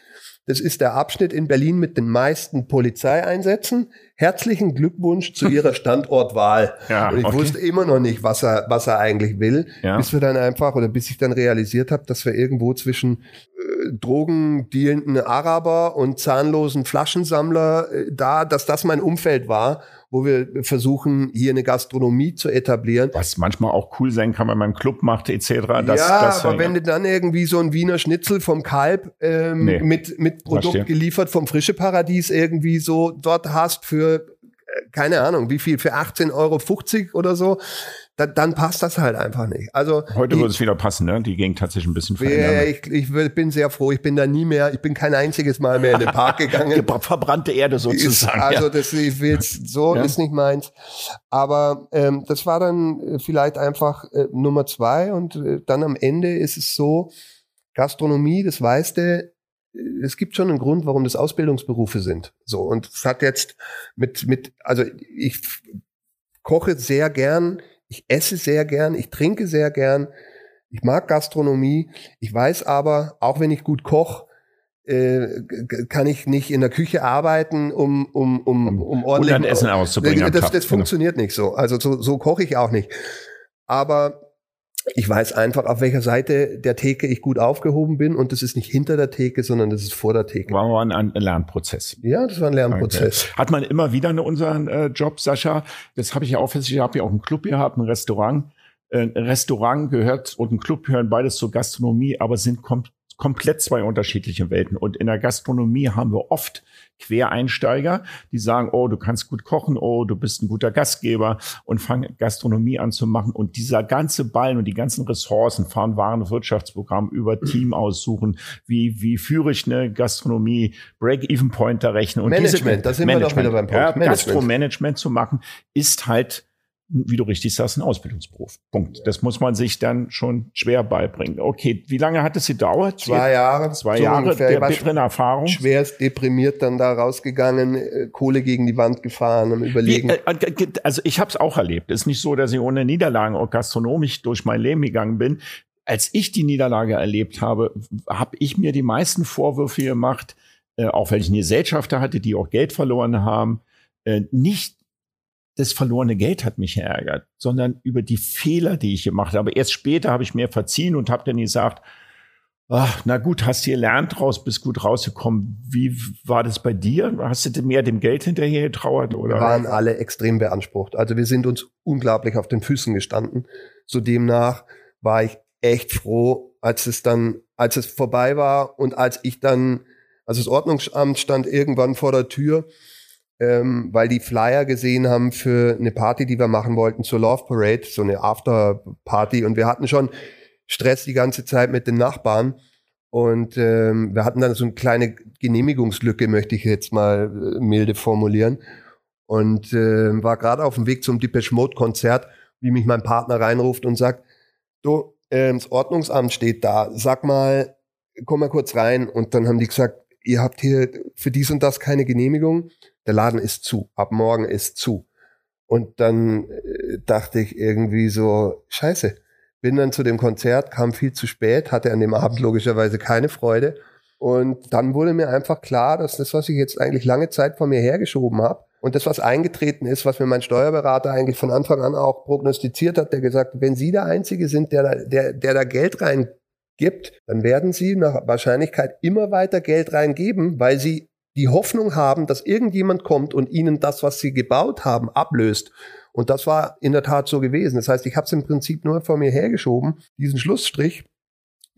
S2: das ist der Abschnitt in Berlin mit den meisten Polizeieinsätzen. Herzlichen Glückwunsch zu Ihrer Standortwahl. Ja, und ich okay. wusste immer noch nicht, was er, was er eigentlich will, ja. bis wir dann einfach oder bis ich dann realisiert habe, dass wir irgendwo zwischen äh, drogendealenden Araber und zahnlosen Flaschensammler äh, da, dass das mein Umfeld war wo wir versuchen, hier eine Gastronomie zu etablieren.
S1: Was manchmal auch cool sein kann, wenn man einen Club macht, etc.
S2: Das, ja, das, aber ja. wenn du dann irgendwie so ein Wiener Schnitzel vom Kalb ähm, nee, mit, mit Produkt verstehe. geliefert vom Frische Paradies irgendwie so dort hast für äh, keine Ahnung, wie viel, für 18,50 Euro oder so, da, dann passt das halt einfach nicht. Also
S1: heute würde es wieder passen, ne? Die Gegend hat sich ein bisschen verändert.
S2: Ja, ich, ich bin sehr froh. Ich bin da nie mehr. Ich bin kein einziges Mal mehr in den Park gegangen.
S1: Verbrannte Erde sozusagen.
S2: also das ich will so ja. ist nicht meins. Aber ähm, das war dann äh, vielleicht einfach äh, Nummer zwei und äh, dann am Ende ist es so Gastronomie, das weißt du, äh, es gibt schon einen Grund, warum das Ausbildungsberufe sind. So und es hat jetzt mit mit also ich koche sehr gern ich esse sehr gern, ich trinke sehr gern, ich mag Gastronomie. Ich weiß aber, auch wenn ich gut koche, äh, kann ich nicht in der Küche arbeiten, um um um um
S1: ordentlich um Essen auszubringen.
S2: Das, das, das funktioniert nicht so. Also so, so koche ich auch nicht. Aber ich weiß einfach, auf welcher Seite der Theke ich gut aufgehoben bin und das ist nicht hinter der Theke, sondern das ist vor der Theke.
S1: War ein, ein Lernprozess.
S2: Ja, das war ein Lernprozess.
S1: Okay. Hat man immer wieder in unseren äh, Job, Sascha, das habe ich ja auch fest, ich habe ja auch einen Club gehabt, ein Restaurant. Äh, ein Restaurant gehört und ein Club gehören beides zur Gastronomie, aber sind kom komplett zwei unterschiedliche Welten. Und in der Gastronomie haben wir oft Quereinsteiger, die sagen, oh, du kannst gut kochen, oh, du bist ein guter Gastgeber und fangen Gastronomie an zu machen. Und dieser ganze Ballen und die ganzen Ressourcen, fahren Waren Wirtschaftsprogramm über Team aussuchen, wie, wie führe ich eine Gastronomie, Break-Even-Pointer rechnen. Und
S2: Management, diese, da sind Management, wir doch wieder beim
S1: Punkt. Ja, Gastro-Management zu machen, ist halt wie du richtig sagst, ein Ausbildungsberuf. Punkt. Das muss man sich dann schon schwer beibringen. Okay, wie lange hat es gedauert?
S2: Zwei Jahre.
S1: Zwei so Jahre der bitteren Erfahrung.
S2: Schwerst deprimiert dann da rausgegangen, äh, Kohle gegen die Wand gefahren und überlegen. Wie,
S1: äh, also ich habe es auch erlebt. Es ist nicht so, dass ich ohne Niederlagen auch gastronomisch durch mein Leben gegangen bin. Als ich die Niederlage erlebt habe, habe ich mir die meisten Vorwürfe gemacht, äh, auch weil ich eine Gesellschafter hatte, die auch Geld verloren haben, äh, nicht das verlorene Geld hat mich ärgert, sondern über die Fehler, die ich gemacht habe. Erst später habe ich mir verziehen und habe dann gesagt, ach, na gut, hast du gelernt raus, bist gut rausgekommen. Wie war das bei dir? Hast du mehr dem Geld hinterher getrauert? Oder?
S2: Wir waren alle extrem beansprucht. Also wir sind uns unglaublich auf den Füßen gestanden. So demnach war ich echt froh, als es dann, als es vorbei war und als ich dann, also das Ordnungsamt stand irgendwann vor der Tür ähm, weil die Flyer gesehen haben für eine Party, die wir machen wollten zur Love Parade, so eine After-Party. Und wir hatten schon Stress die ganze Zeit mit den Nachbarn. Und ähm, wir hatten dann so eine kleine Genehmigungslücke, möchte ich jetzt mal äh, milde formulieren. Und äh, war gerade auf dem Weg zum Depeche Mode Konzert, wie mich mein Partner reinruft und sagt, du, äh, das Ordnungsamt steht da, sag mal, komm mal kurz rein. Und dann haben die gesagt, ihr habt hier für dies und das keine Genehmigung der Laden ist zu, ab morgen ist zu. Und dann dachte ich irgendwie so, scheiße. Bin dann zu dem Konzert, kam viel zu spät, hatte an dem Abend logischerweise keine Freude. Und dann wurde mir einfach klar, dass das, was ich jetzt eigentlich lange Zeit von mir hergeschoben habe, und das, was eingetreten ist, was mir mein Steuerberater eigentlich von Anfang an auch prognostiziert hat, der gesagt, wenn Sie der Einzige sind, der der, der da Geld reingibt, dann werden Sie nach Wahrscheinlichkeit immer weiter Geld reingeben, weil Sie die Hoffnung haben, dass irgendjemand kommt und Ihnen das, was Sie gebaut haben, ablöst. Und das war in der Tat so gewesen. Das heißt, ich habe es im Prinzip nur vor mir hergeschoben, diesen Schlussstrich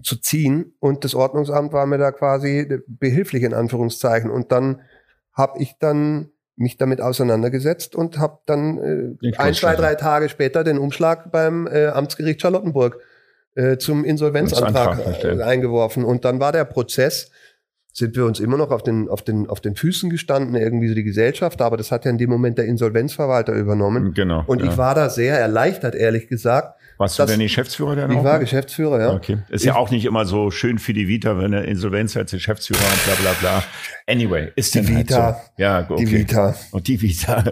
S2: zu ziehen und das Ordnungsamt war mir da quasi behilflich in Anführungszeichen. Und dann habe ich dann mich damit auseinandergesetzt und habe dann äh, ein, zwei, drei Tage später den Umschlag beim äh, Amtsgericht Charlottenburg äh, zum Insolvenzantrag äh, eingeworfen. Und dann war der Prozess, sind wir uns immer noch auf den, auf den, auf den Füßen gestanden, irgendwie so die Gesellschaft, aber das hat ja in dem Moment der Insolvenzverwalter übernommen.
S1: Genau.
S2: Und ja. ich war da sehr erleichtert, ehrlich gesagt,
S1: warst du denn Geschäftsführer
S2: der Ich war Geschäftsführer, ja.
S1: Okay. Ist ich, ja auch nicht immer so schön für die Vita, wenn eine Insolvenz als Geschäftsführer und bla bla bla. Anyway, ist die Vita. Halt so. Ja, okay.
S2: Die Vita.
S1: Und die Vita.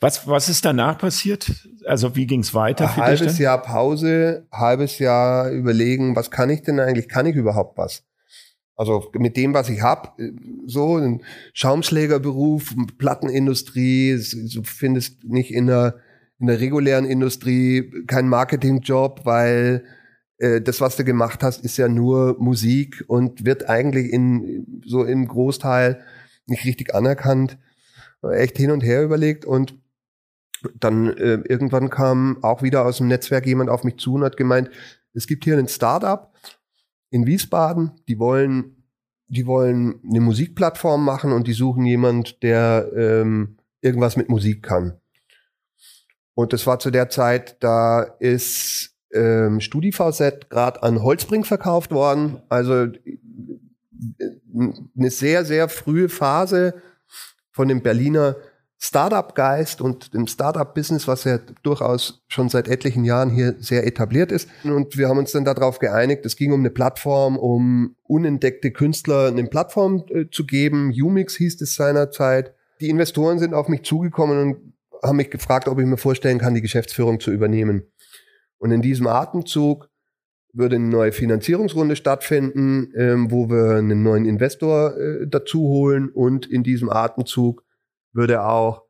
S1: Was, was ist danach passiert? Also wie ging's weiter?
S2: Ein halbes Jahr Pause, halbes Jahr überlegen, was kann ich denn eigentlich? Kann ich überhaupt was? Also mit dem, was ich hab, so ein Schaumschlägerberuf, Plattenindustrie, du findest nicht in der in der regulären Industrie kein Marketingjob, weil äh, das, was du gemacht hast, ist ja nur Musik und wird eigentlich in so im Großteil nicht richtig anerkannt. Echt hin und her überlegt und dann äh, irgendwann kam auch wieder aus dem Netzwerk jemand auf mich zu und hat gemeint, es gibt hier ein Startup in Wiesbaden, die wollen, die wollen eine Musikplattform machen und die suchen jemand, der ähm, irgendwas mit Musik kann. Und das war zu der Zeit, da ist ähm, StudiVZ gerade an Holzbring verkauft worden. Also äh, eine sehr, sehr frühe Phase von dem Berliner Startup-Geist und dem Startup-Business, was ja durchaus schon seit etlichen Jahren hier sehr etabliert ist. Und wir haben uns dann darauf geeinigt, es ging um eine Plattform, um unentdeckte Künstler eine Plattform äh, zu geben. Umix hieß es seinerzeit. Die Investoren sind auf mich zugekommen und haben mich gefragt, ob ich mir vorstellen kann, die Geschäftsführung zu übernehmen. Und in diesem Atemzug würde eine neue Finanzierungsrunde stattfinden, ähm, wo wir einen neuen Investor äh, dazu holen und in diesem Atemzug würde auch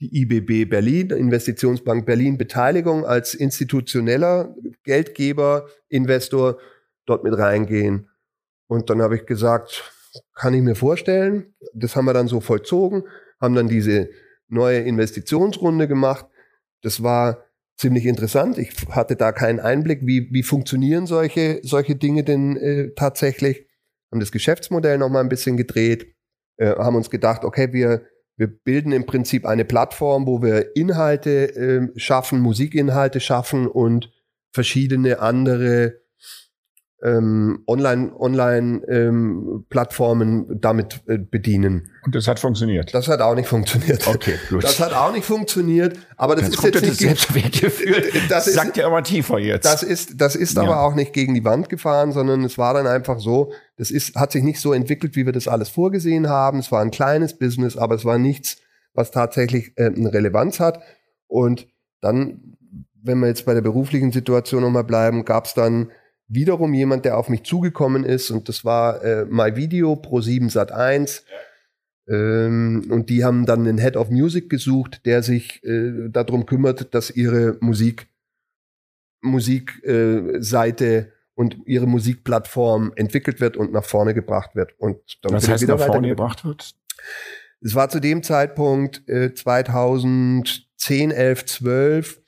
S2: die IBB Berlin, Investitionsbank Berlin Beteiligung als institutioneller Geldgeber, Investor dort mit reingehen. Und dann habe ich gesagt, kann ich mir vorstellen. Das haben wir dann so vollzogen, haben dann diese neue Investitionsrunde gemacht. Das war ziemlich interessant. Ich hatte da keinen Einblick, wie, wie funktionieren solche, solche Dinge denn äh, tatsächlich. Haben das Geschäftsmodell noch mal ein bisschen gedreht, äh, haben uns gedacht, okay, wir, wir bilden im Prinzip eine Plattform, wo wir Inhalte äh, schaffen, Musikinhalte schaffen und verschiedene andere ähm, Online, Online ähm, Plattformen damit äh, bedienen.
S1: Und das hat funktioniert.
S2: Das hat auch nicht funktioniert.
S1: Okay, gut.
S2: Das hat auch nicht funktioniert. Aber das jetzt ist jetzt nicht
S1: das Selbstwertgefühl. Das sagt ja immer tiefer jetzt.
S2: Das ist, das ist ja. aber auch nicht gegen die Wand gefahren, sondern es war dann einfach so. Das ist, hat sich nicht so entwickelt, wie wir das alles vorgesehen haben. Es war ein kleines Business, aber es war nichts, was tatsächlich äh, eine Relevanz hat. Und dann, wenn wir jetzt bei der beruflichen Situation nochmal bleiben, gab es dann wiederum jemand, der auf mich zugekommen ist und das war äh, MyVideo Pro 7 Sat 1. Ähm, und die haben dann einen Head of Music gesucht, der sich äh, darum kümmert, dass ihre Musik Musikseite äh, und ihre Musikplattform entwickelt wird und nach vorne gebracht wird. Und
S1: dann Was heißt nach vorne gebracht wird?
S2: Es war zu dem Zeitpunkt äh, 2010, 11, 12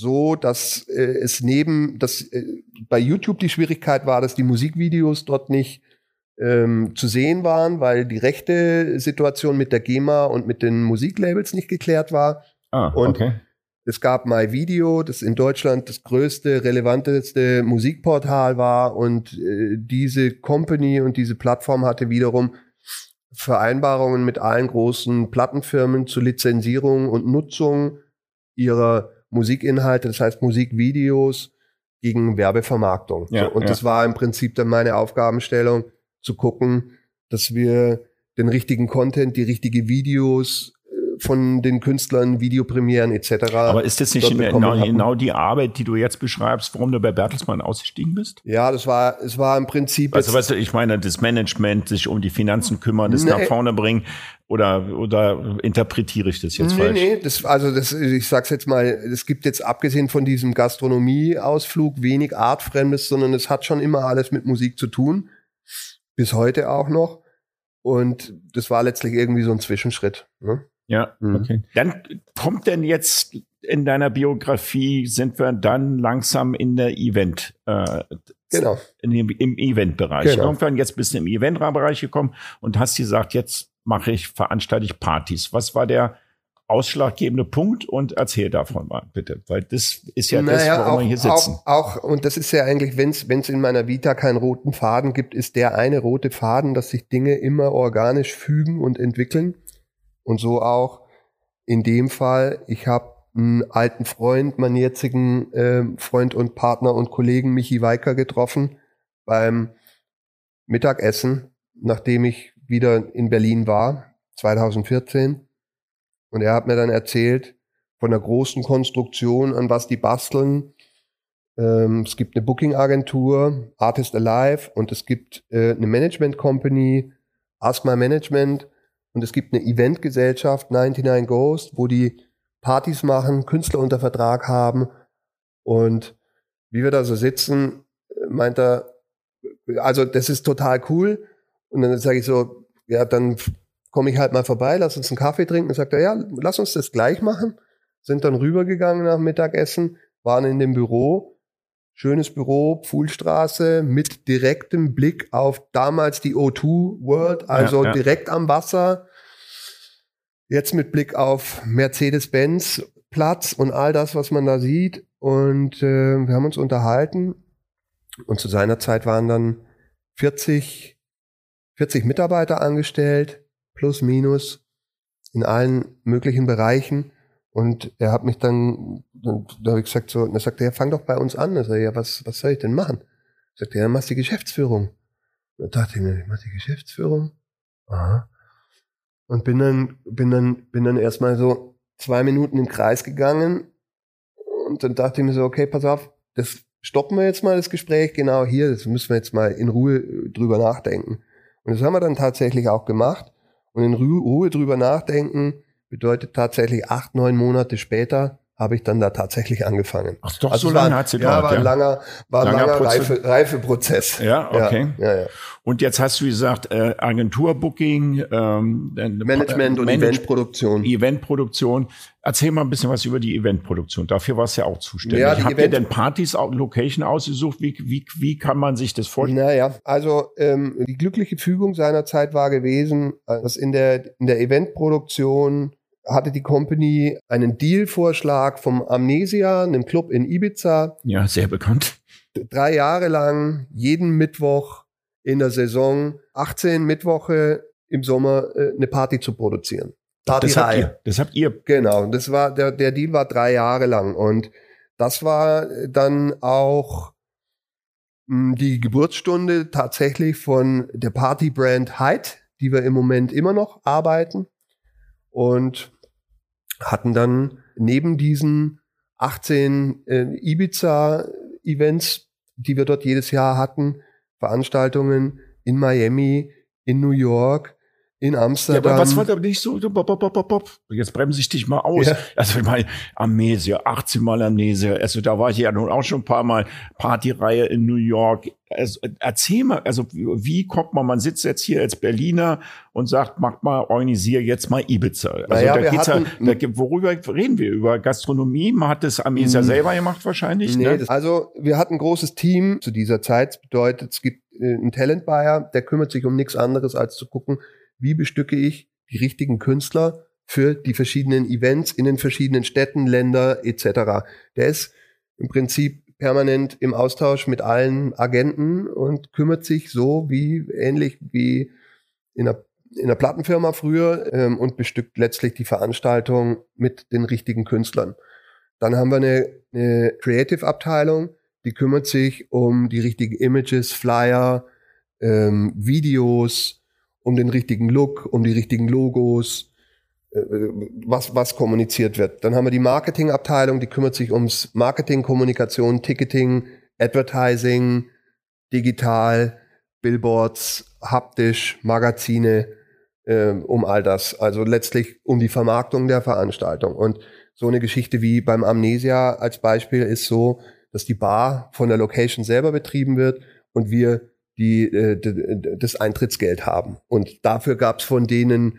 S2: so, dass äh, es neben, dass äh, bei YouTube die Schwierigkeit war, dass die Musikvideos dort nicht ähm, zu sehen waren, weil die rechte Situation mit der GEMA und mit den Musiklabels nicht geklärt war.
S1: Ah, und okay.
S2: Es gab MyVideo, das in Deutschland das größte, relevanteste Musikportal war und äh, diese Company und diese Plattform hatte wiederum Vereinbarungen mit allen großen Plattenfirmen zur Lizenzierung und Nutzung ihrer Musikinhalte, das heißt Musikvideos gegen Werbevermarktung. Ja, und ja. das war im Prinzip dann meine Aufgabenstellung, zu gucken, dass wir den richtigen Content, die richtige Videos äh, von den Künstlern, Videopremieren etc.
S1: Aber ist das nicht genau, genau, die Arbeit, die du jetzt beschreibst, warum du bei Bertelsmann ausgestiegen bist?
S2: Ja, das war, es war im Prinzip.
S1: Also, weißt du, ich meine, das Management, sich um die Finanzen kümmern, das nee, nach vorne bringen, oder, oder interpretiere ich das jetzt nee, falsch? Nee,
S2: das, also das, ich sag's jetzt mal, es gibt jetzt abgesehen von diesem Gastronomie-Ausflug wenig Artfremdes, sondern es hat schon immer alles mit Musik zu tun. Bis heute auch noch. Und das war letztlich irgendwie so ein Zwischenschritt. Ne?
S1: Ja, mhm. okay. Dann kommt denn jetzt in deiner Biografie, sind wir dann langsam in der Event, äh,
S2: genau.
S1: in dem, im Eventbereich. Genau. Irgendwann jetzt bist du im Eventbereich gekommen und hast gesagt, jetzt mache ich, veranstalte ich Partys. Was war der ausschlaggebende Punkt und erzähl davon mal bitte, weil das ist ja naja, das, warum auch, wir hier sitzen.
S2: Auch, auch, und das ist ja eigentlich, wenn es in meiner Vita keinen roten Faden gibt, ist der eine rote Faden, dass sich Dinge immer organisch fügen und entwickeln. Und so auch in dem Fall, ich habe einen alten Freund, meinen jetzigen äh, Freund und Partner und Kollegen Michi Weiker getroffen beim Mittagessen, nachdem ich wieder in Berlin war, 2014 und er hat mir dann erzählt von der großen Konstruktion, an was die basteln. Ähm, es gibt eine Booking-Agentur, Artist Alive, und es gibt äh, eine Management-Company, Ask My Management, und es gibt eine Eventgesellschaft, 99 Ghost, wo die Partys machen, Künstler unter Vertrag haben. Und wie wir da so sitzen, meint er, also das ist total cool. Und dann sage ich so, ja, dann komme ich halt mal vorbei, lass uns einen Kaffee trinken. Sagt er, ja, lass uns das gleich machen. Sind dann rübergegangen nach Mittagessen, waren in dem Büro. Schönes Büro, Pfuhlstraße, mit direktem Blick auf damals die O2 World, also ja, ja. direkt am Wasser. Jetzt mit Blick auf Mercedes-Benz Platz und all das, was man da sieht. Und äh, wir haben uns unterhalten. Und zu seiner Zeit waren dann 40, 40 Mitarbeiter angestellt plus minus in allen möglichen Bereichen. Und er hat mich dann, da habe ich gesagt, so, und er sagte, ja, fang doch bei uns an. Da sag ja, was, was soll ich denn machen? Sagte er, ja, machst die Geschäftsführung. Und da dachte ich mir, ich mach die Geschäftsführung. Aha. Und bin dann, bin dann, bin dann erstmal so zwei Minuten im Kreis gegangen. Und dann dachte ich mir so, okay, pass auf, das stoppen wir jetzt mal das Gespräch genau hier, das müssen wir jetzt mal in Ruhe drüber nachdenken. Und das haben wir dann tatsächlich auch gemacht. Und in Ruhe drüber nachdenken bedeutet tatsächlich acht, neun Monate später habe ich dann da tatsächlich angefangen.
S1: Ach doch, also so lange hat sie.
S2: Ja, war ein langer, war langer, langer Reife, Reifeprozess.
S1: Ja, okay. Ja, ja, ja. Und jetzt hast du gesagt, äh, Agenturbooking, ähm,
S2: Management und Manage Eventproduktion.
S1: Eventproduktion. Erzähl mal ein bisschen was über die Eventproduktion. Dafür warst du ja auch zuständig. Ja, Habt Event ihr denn Partys, Location ausgesucht? Wie, wie, wie kann man sich das vorstellen?
S2: Naja, also ähm, die glückliche Fügung seiner Zeit war gewesen, dass in der, in der Eventproduktion hatte die Company einen Dealvorschlag vom Amnesia, einem Club in Ibiza.
S1: Ja, sehr bekannt.
S2: Drei Jahre lang, jeden Mittwoch in der Saison, 18 Mittwoche im Sommer äh, eine Party zu produzieren.
S1: Party das habt ihr. Das habt ihr.
S2: Genau, das war der der Deal war drei Jahre lang und das war dann auch mh, hm, die Geburtsstunde tatsächlich von der Partybrand Hyde, die wir im Moment immer noch arbeiten und hatten dann neben diesen 18 äh, Ibiza-Events, die wir dort jedes Jahr hatten, Veranstaltungen in Miami, in New York, in Amsterdam. Ja,
S1: aber was war da nicht so? Jetzt bremse ich dich mal aus. Ja. Also ich meine, Amnesia, 18 Mal Amnesia. Also da war ich ja nun auch schon ein paar Mal Partyreihe in New York. Also, erzähl mal, also wie kommt man, man sitzt jetzt hier als Berliner und sagt, mach mal, organisier jetzt mal Ibiza. Also naja, da geht's hatten, ja, da, worüber reden wir? Über Gastronomie? Man hat das Amnesia hm. selber gemacht wahrscheinlich. Nee,
S2: ne? das, also wir hatten ein großes Team zu dieser Zeit. Das bedeutet, es gibt äh, einen Talent-Buyer, der kümmert sich um nichts anderes als zu gucken, wie bestücke ich die richtigen Künstler für die verschiedenen Events in den verschiedenen Städten, Länder etc. Der ist im Prinzip permanent im Austausch mit allen Agenten und kümmert sich so wie ähnlich wie in einer, in einer Plattenfirma früher ähm, und bestückt letztlich die Veranstaltung mit den richtigen Künstlern. Dann haben wir eine, eine Creative-Abteilung, die kümmert sich um die richtigen Images, Flyer, ähm, Videos, um den richtigen Look, um die richtigen Logos. äh, was, was kommuniziert wird. Dann haben wir die Marketingabteilung, die kümmert sich ums Marketing, Kommunikation, Ticketing, Advertising, digital, Billboards, haptisch, Magazine, äh, um all das. Also letztlich um die Vermarktung der Veranstaltung. Und so eine Geschichte wie beim Amnesia als Beispiel ist so, dass die Bar von der Location selber betrieben wird und wir die, äh, das Eintrittsgeld haben. Und dafür gab es von denen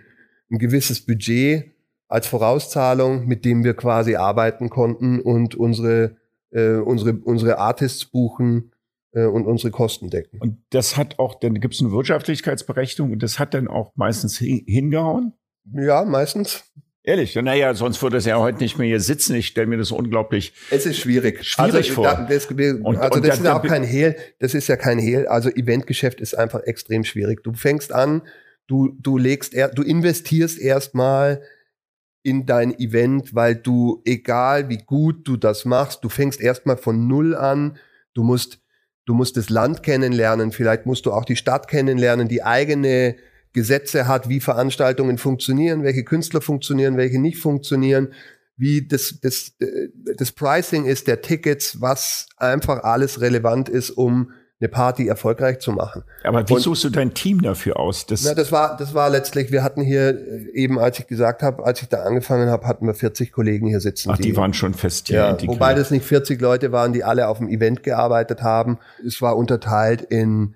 S2: ein gewisses Budget als Vorauszahlung, mit dem wir quasi arbeiten konnten und unsere, äh, unsere, unsere Artists buchen äh, und unsere Kosten decken.
S1: Und das hat auch, dann gibt es eine Wirtschaftlichkeitsberechnung und das hat dann auch meistens hingehauen?
S2: Ja, meistens.
S1: Ehrlich, naja, sonst würde es ja heute nicht mehr hier sitzen. Ich stelle mir das unglaublich.
S2: Es ist schwierig.
S1: Schwierig also, vor. Da,
S2: das, und, also und das ist ja auch kein Hehl. Das ist ja kein Hehl. Also Eventgeschäft ist einfach extrem schwierig. Du fängst an, du du legst, er, du investierst erstmal in dein Event, weil du egal wie gut du das machst, du fängst erstmal von null an. Du musst du musst das Land kennenlernen. Vielleicht musst du auch die Stadt kennenlernen, die eigene Gesetze hat, wie Veranstaltungen funktionieren, welche Künstler funktionieren, welche nicht funktionieren, wie das, das, das Pricing ist der Tickets, was einfach alles relevant ist, um eine Party erfolgreich zu machen.
S1: Aber wie und, suchst du dein Team dafür aus?
S2: Das, na, das war, das war letztlich, wir hatten hier eben, als ich gesagt habe, als ich da angefangen habe, hatten wir 40 Kollegen hier sitzen.
S1: Ach, die, die waren schon fest
S2: hier ja, Wobei das nicht 40 Leute waren, die alle auf dem Event gearbeitet haben. Es war unterteilt in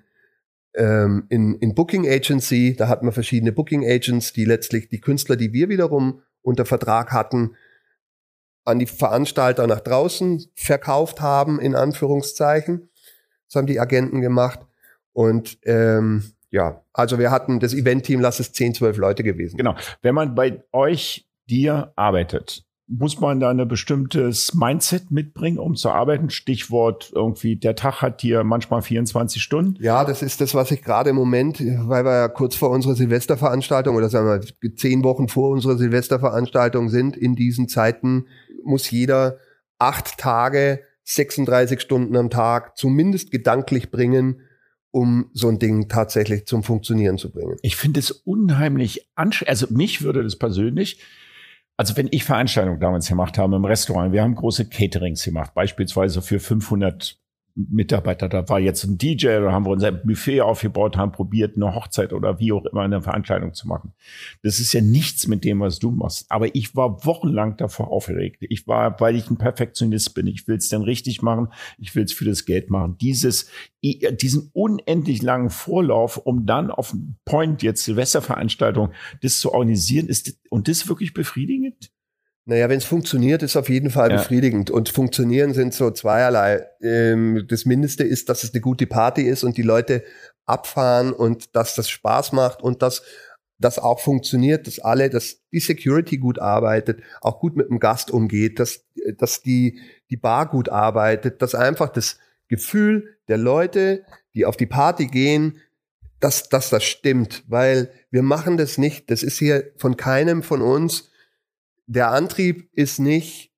S2: ähm, in, in Booking Agency, da hatten wir verschiedene Booking Agents, die letztlich die Künstler, die wir wiederum unter Vertrag hatten, an die Veranstalter nach draußen verkauft haben, in Anführungszeichen. Das haben die Agenten gemacht. Und ähm, ja, also wir hatten das Event-Team, lass es 10, 12 Leute gewesen.
S1: Genau. Wenn man bei euch, dir arbeitet, muss man da ein bestimmtes Mindset mitbringen, um zu arbeiten? Stichwort irgendwie, der Tag hat hier manchmal 24 Stunden.
S2: Ja, das ist das, was ich gerade im Moment, weil wir ja kurz vor unserer Silvesterveranstaltung oder sagen wir zehn Wochen vor unserer Silvesterveranstaltung sind, in diesen Zeiten muss jeder acht Tage, 36 Stunden am Tag zumindest gedanklich bringen, um so ein Ding tatsächlich zum Funktionieren zu bringen.
S1: Ich finde es unheimlich anstrengend. Also mich würde das persönlich also wenn ich Veranstaltungen damals gemacht habe im Restaurant, wir haben große Caterings gemacht, beispielsweise für 500 Mitarbeiter. Da war jetzt ein DJ, da haben wir unser Buffet aufgebaut, haben probiert, eine Hochzeit oder wie auch immer eine Veranstaltung zu machen. Das ist ja nichts mit dem, was du machst. Aber ich war wochenlang davor aufgeregt. Ich war, weil ich ein Perfektionist bin. Ich will es dann richtig machen. Ich will es für das Geld machen. Dieses, diesen unendlich langen Vorlauf, um dann auf einen Point jetzt Silvesterveranstaltung das zu organisieren, ist und das wirklich befriedigend?
S2: Naja, wenn es funktioniert, ist auf jeden Fall ja. befriedigend. Und funktionieren sind so zweierlei. Ähm, das Mindeste ist, dass es eine gute Party ist und die Leute abfahren und dass das Spaß macht und dass das auch funktioniert, dass alle, dass die Security gut arbeitet, auch gut mit dem Gast umgeht, dass, dass die, die Bar gut arbeitet, dass einfach das Gefühl der Leute, die auf die Party gehen, dass, dass das stimmt, weil wir machen das nicht. Das ist hier von keinem von uns der Antrieb ist nicht,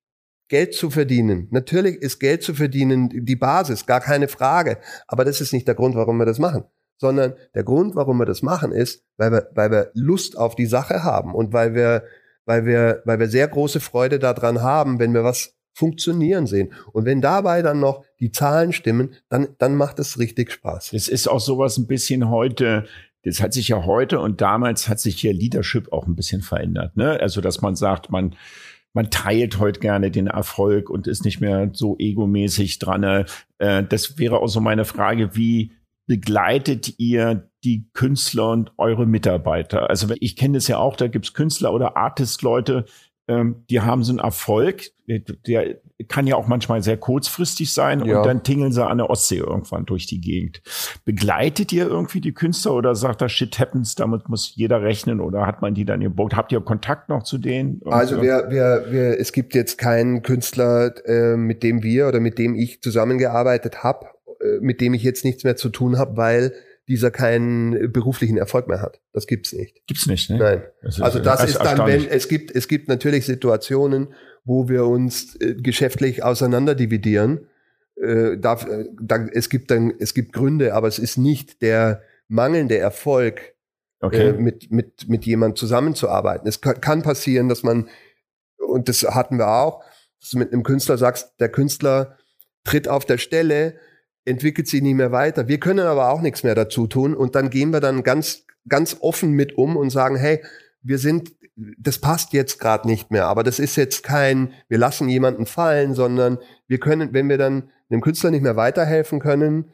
S2: Geld zu verdienen. Natürlich ist Geld zu verdienen die Basis, gar keine Frage. Aber das ist nicht der Grund, warum wir das machen. Sondern der Grund, warum wir das machen, ist, weil wir, weil wir Lust auf die Sache haben und weil wir, weil wir, weil wir sehr große Freude daran haben, wenn wir was funktionieren sehen. Und wenn dabei dann noch die Zahlen stimmen, dann, dann macht es richtig Spaß.
S1: Es ist auch sowas ein bisschen heute, das hat sich ja heute und damals hat sich hier Leadership auch ein bisschen verändert. Ne? Also, dass man sagt, man, man teilt heute gerne den Erfolg und ist nicht mehr so egomäßig dran. Äh, das wäre auch so meine Frage, wie begleitet ihr die Künstler und eure Mitarbeiter? Also ich kenne das ja auch, da gibt's Künstler oder Artist-Leute, ähm, die haben so einen Erfolg, der kann ja auch manchmal sehr kurzfristig sein ja. und dann tingeln sie an der Ostsee irgendwann durch die Gegend. Begleitet ihr irgendwie die Künstler oder sagt das Shit happens, damit muss jeder rechnen oder hat man die dann im Boot? Habt ihr Kontakt noch zu denen?
S2: Also wir, wir, wir, es gibt jetzt keinen Künstler, äh, mit dem wir oder mit dem ich zusammengearbeitet habe, äh, mit dem ich jetzt nichts mehr zu tun habe, weil dieser keinen beruflichen Erfolg mehr hat. Das gibt's nicht.
S1: Gibt's nicht, ne?
S2: Nein. Das also das ist dann, wenn es gibt, es gibt natürlich Situationen, wo wir uns äh, geschäftlich auseinander dividieren. Äh, darf, da, es gibt dann, es gibt Gründe, aber es ist nicht der mangelnde Erfolg, okay. äh, mit, mit, mit jemand zusammenzuarbeiten. Es kann, kann passieren, dass man, und das hatten wir auch, dass du mit einem Künstler sagst, der Künstler tritt auf der Stelle, entwickelt sich nicht mehr weiter. Wir können aber auch nichts mehr dazu tun und dann gehen wir dann ganz, ganz offen mit um und sagen, hey, wir sind, das passt jetzt gerade nicht mehr, aber das ist jetzt kein, wir lassen jemanden fallen, sondern wir können, wenn wir dann dem Künstler nicht mehr weiterhelfen können,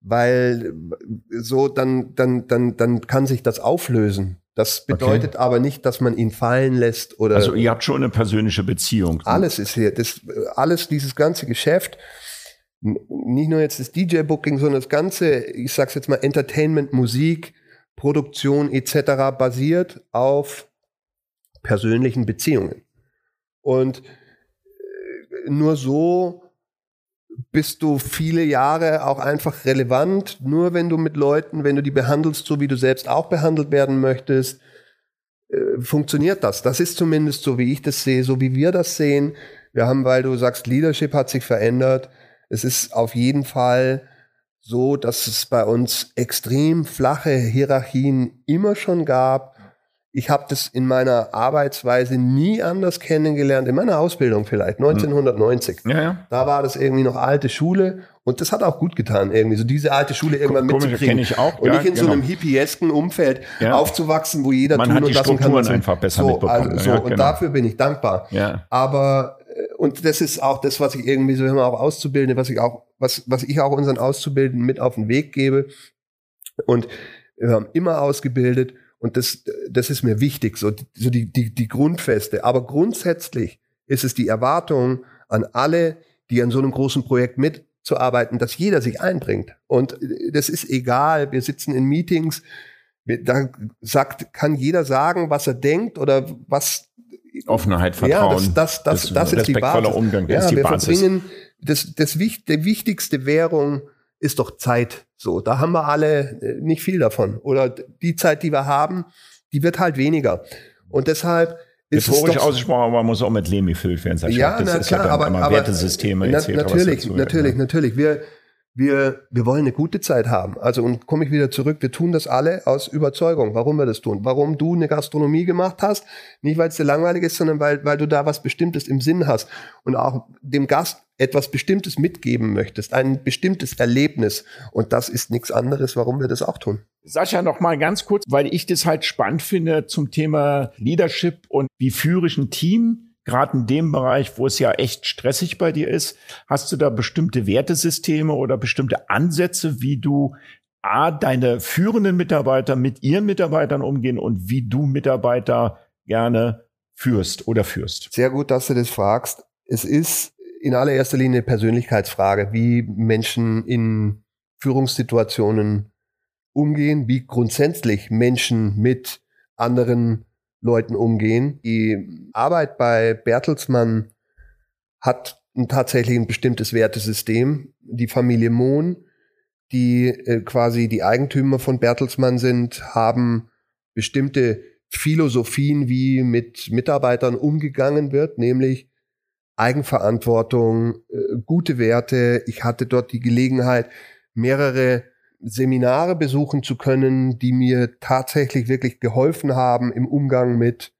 S2: weil so dann, dann, dann, dann kann sich das auflösen. Das bedeutet okay. aber nicht, dass man ihn fallen lässt oder.
S1: Also ihr habt schon eine persönliche Beziehung.
S2: Alles ist hier, das, alles, dieses ganze Geschäft, nicht nur jetzt das DJ-Booking, sondern das ganze, ich sag's jetzt mal, Entertainment, Musik, Produktion etc. basiert auf persönlichen Beziehungen. Und äh, nur so bist du viele Jahre auch einfach relevant. Nur wenn du mit Leuten, wenn du die behandelst, so wie du selbst auch behandelt werden möchtest, äh, funktioniert das. Das ist zumindest so, wie ich das sehe, so wie wir das sehen. Wir haben, weil du sagst, Leadership hat sich verändert. Es ist auf jeden Fall so, dass es bei uns extrem flache Hierarchien immer schon gab ich habe das in meiner Arbeitsweise nie anders kennengelernt, in meiner Ausbildung vielleicht, 1990. Ja, ja. Da war das irgendwie noch alte Schule und das hat auch gut getan, irgendwie so diese alte Schule irgendwann Komisch, mitzukriegen.
S1: ich auch.
S2: Und ja, nicht in genau. so einem hippiesken Umfeld ja. aufzuwachsen, wo jeder
S1: Man tun hat und die das Strukturen und kann. einfach besser
S2: so,
S1: mitbekommen.
S2: Also, so, ja, genau. Und dafür bin ich dankbar. Ja. Aber und das ist auch das, was ich irgendwie so immer auch Auszubildende, was ich auch, was, was ich auch unseren Auszubildenden mit auf den Weg gebe. Und wir haben immer ausgebildet und das, das ist mir wichtig, so, so die, die, die Grundfeste. Aber grundsätzlich ist es die Erwartung an alle, die an so einem großen Projekt mitzuarbeiten, dass jeder sich einbringt. Und das ist egal. Wir sitzen in Meetings, da sagt, kann jeder sagen, was er denkt oder was.
S1: Offenheit, Vertrauen.
S2: Ja, das, das, das, das, das ist die Basis.
S1: Umgang,
S2: ja,
S1: ist die
S2: wir
S1: Basis.
S2: verbringen das, das, die wichtigste Währung ist doch Zeit. So, da haben wir alle äh, nicht viel davon. Oder die Zeit, die wir haben, die wird halt weniger. Und deshalb ist
S1: Rhetorisch es doch, ausgesprochen, aber man muss auch mit Lemi füllt werden.
S2: Ja, na, klar,
S1: ja
S2: aber,
S1: aber Wertesysteme
S2: na, natürlich, dazu, natürlich, ja. natürlich. Wir, wir, wir wollen eine gute Zeit haben. Also, und komme ich wieder zurück, wir tun das alle aus Überzeugung, warum wir das tun. Warum du eine Gastronomie gemacht hast, nicht weil es dir langweilig ist, sondern weil, weil du da was Bestimmtes im Sinn hast und auch dem Gast etwas Bestimmtes mitgeben möchtest, ein bestimmtes Erlebnis. Und das ist nichts anderes, warum wir das auch tun.
S1: Sascha, noch mal ganz kurz, weil ich das halt spannend finde zum Thema Leadership und wie führe ich ein Team gerade in dem Bereich, wo es ja echt stressig bei dir ist, hast du da bestimmte Wertesysteme oder bestimmte Ansätze, wie du A, deine führenden Mitarbeiter mit ihren Mitarbeitern umgehen und wie du Mitarbeiter gerne führst oder führst?
S2: Sehr gut, dass du das fragst. Es ist in allererster Linie eine Persönlichkeitsfrage, wie Menschen in Führungssituationen umgehen, wie grundsätzlich Menschen mit anderen Leuten umgehen. Die Arbeit bei Bertelsmann hat tatsächlich ein bestimmtes Wertesystem. Die Familie Mohn, die äh, quasi die Eigentümer von Bertelsmann sind, haben bestimmte Philosophien, wie mit Mitarbeitern umgegangen wird, nämlich Eigenverantwortung, äh, gute Werte. Ich hatte dort die Gelegenheit, mehrere Seminare besuchen zu können, die mir tatsächlich wirklich geholfen haben im Umgang mit,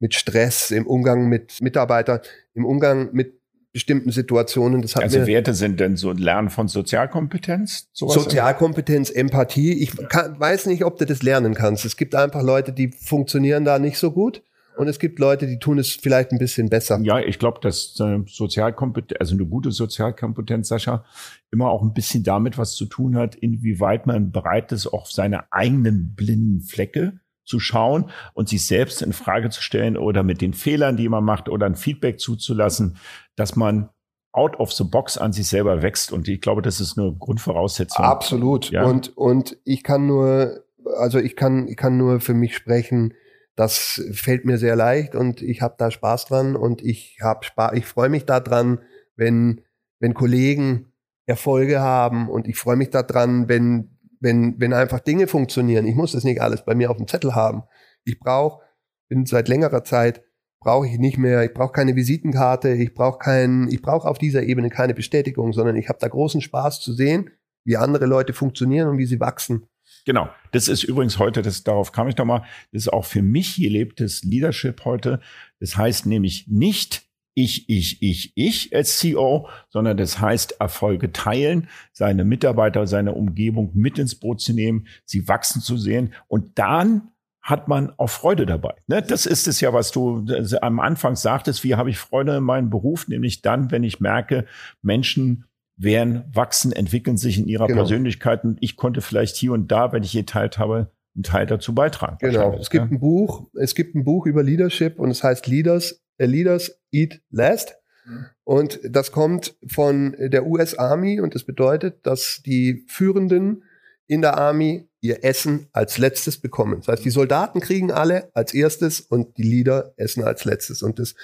S2: mit Stress, im Umgang mit Mitarbeitern, im Umgang mit bestimmten Situationen.
S1: Also Werte sind denn so Lernen von Sozialkompetenz?
S2: Sozialkompetenz, Empathie. Ich kann, weiß nicht, ob du das lernen kannst. Es gibt einfach Leute, die funktionieren da nicht so gut. Und es gibt Leute, die tun es vielleicht ein bisschen besser.
S1: Ja, ich glaube, dass äh, Sozialkompetenz, also eine gute Sozialkompetenz, Sascha, immer auch ein bisschen damit was zu tun hat, inwieweit man bereit ist, auf seine eigenen blinden Flecke zu schauen und sich selbst in Frage zu stellen oder mit den Fehlern, die man macht oder ein Feedback zuzulassen, dass man out of the box an sich selber wächst. Und ich glaube, das ist eine Grundvoraussetzung.
S2: Absolut. Ja. Und, und ich kann nur, also ich kann, ich kann nur für mich sprechen, das fällt mir sehr leicht und ich habe da Spaß dran und ich habe Spaß, ich freue mich daran, wenn wenn Kollegen Erfolge haben und ich freue mich daran, wenn wenn wenn einfach Dinge funktionieren. Ich muss das nicht alles bei mir auf dem Zettel haben. Ich brauche bin seit längerer Zeit brauche ich nicht mehr, ich brauche keine Visitenkarte, ich brauche kein ich brauche auf dieser Ebene keine Bestätigung, sondern ich habe da großen Spaß zu sehen, wie andere Leute funktionieren und wie sie wachsen.
S1: Genau. Das ist übrigens heute, das, darauf kam ich nochmal, das ist auch für mich gelebtes Leadership heute. Das heißt nämlich nicht, ich, ich, ich, ich als CEO, sondern das heißt Erfolge teilen, seine Mitarbeiter, seine Umgebung mit ins Boot zu nehmen, sie wachsen zu sehen und dann hat man auch Freude dabei. Ne? Das ist es ja, was du am Anfang sagtest, wie habe ich Freude in meinem Beruf, nämlich dann, wenn ich merke, Menschen werden wachsen, entwickeln sich in ihrer genau. Persönlichkeit und ich konnte vielleicht hier und da, wenn ich geteilt habe, einen Teil dazu beitragen.
S2: Genau. Es gibt ja? ein Buch, es gibt ein Buch über Leadership und es heißt Leaders, uh, Leaders Eat Last. Mhm. Und das kommt von der US Army und das bedeutet, dass die Führenden in der Army ihr Essen als letztes bekommen. Das heißt, die Soldaten kriegen alle als erstes und die Leader essen als letztes. Und das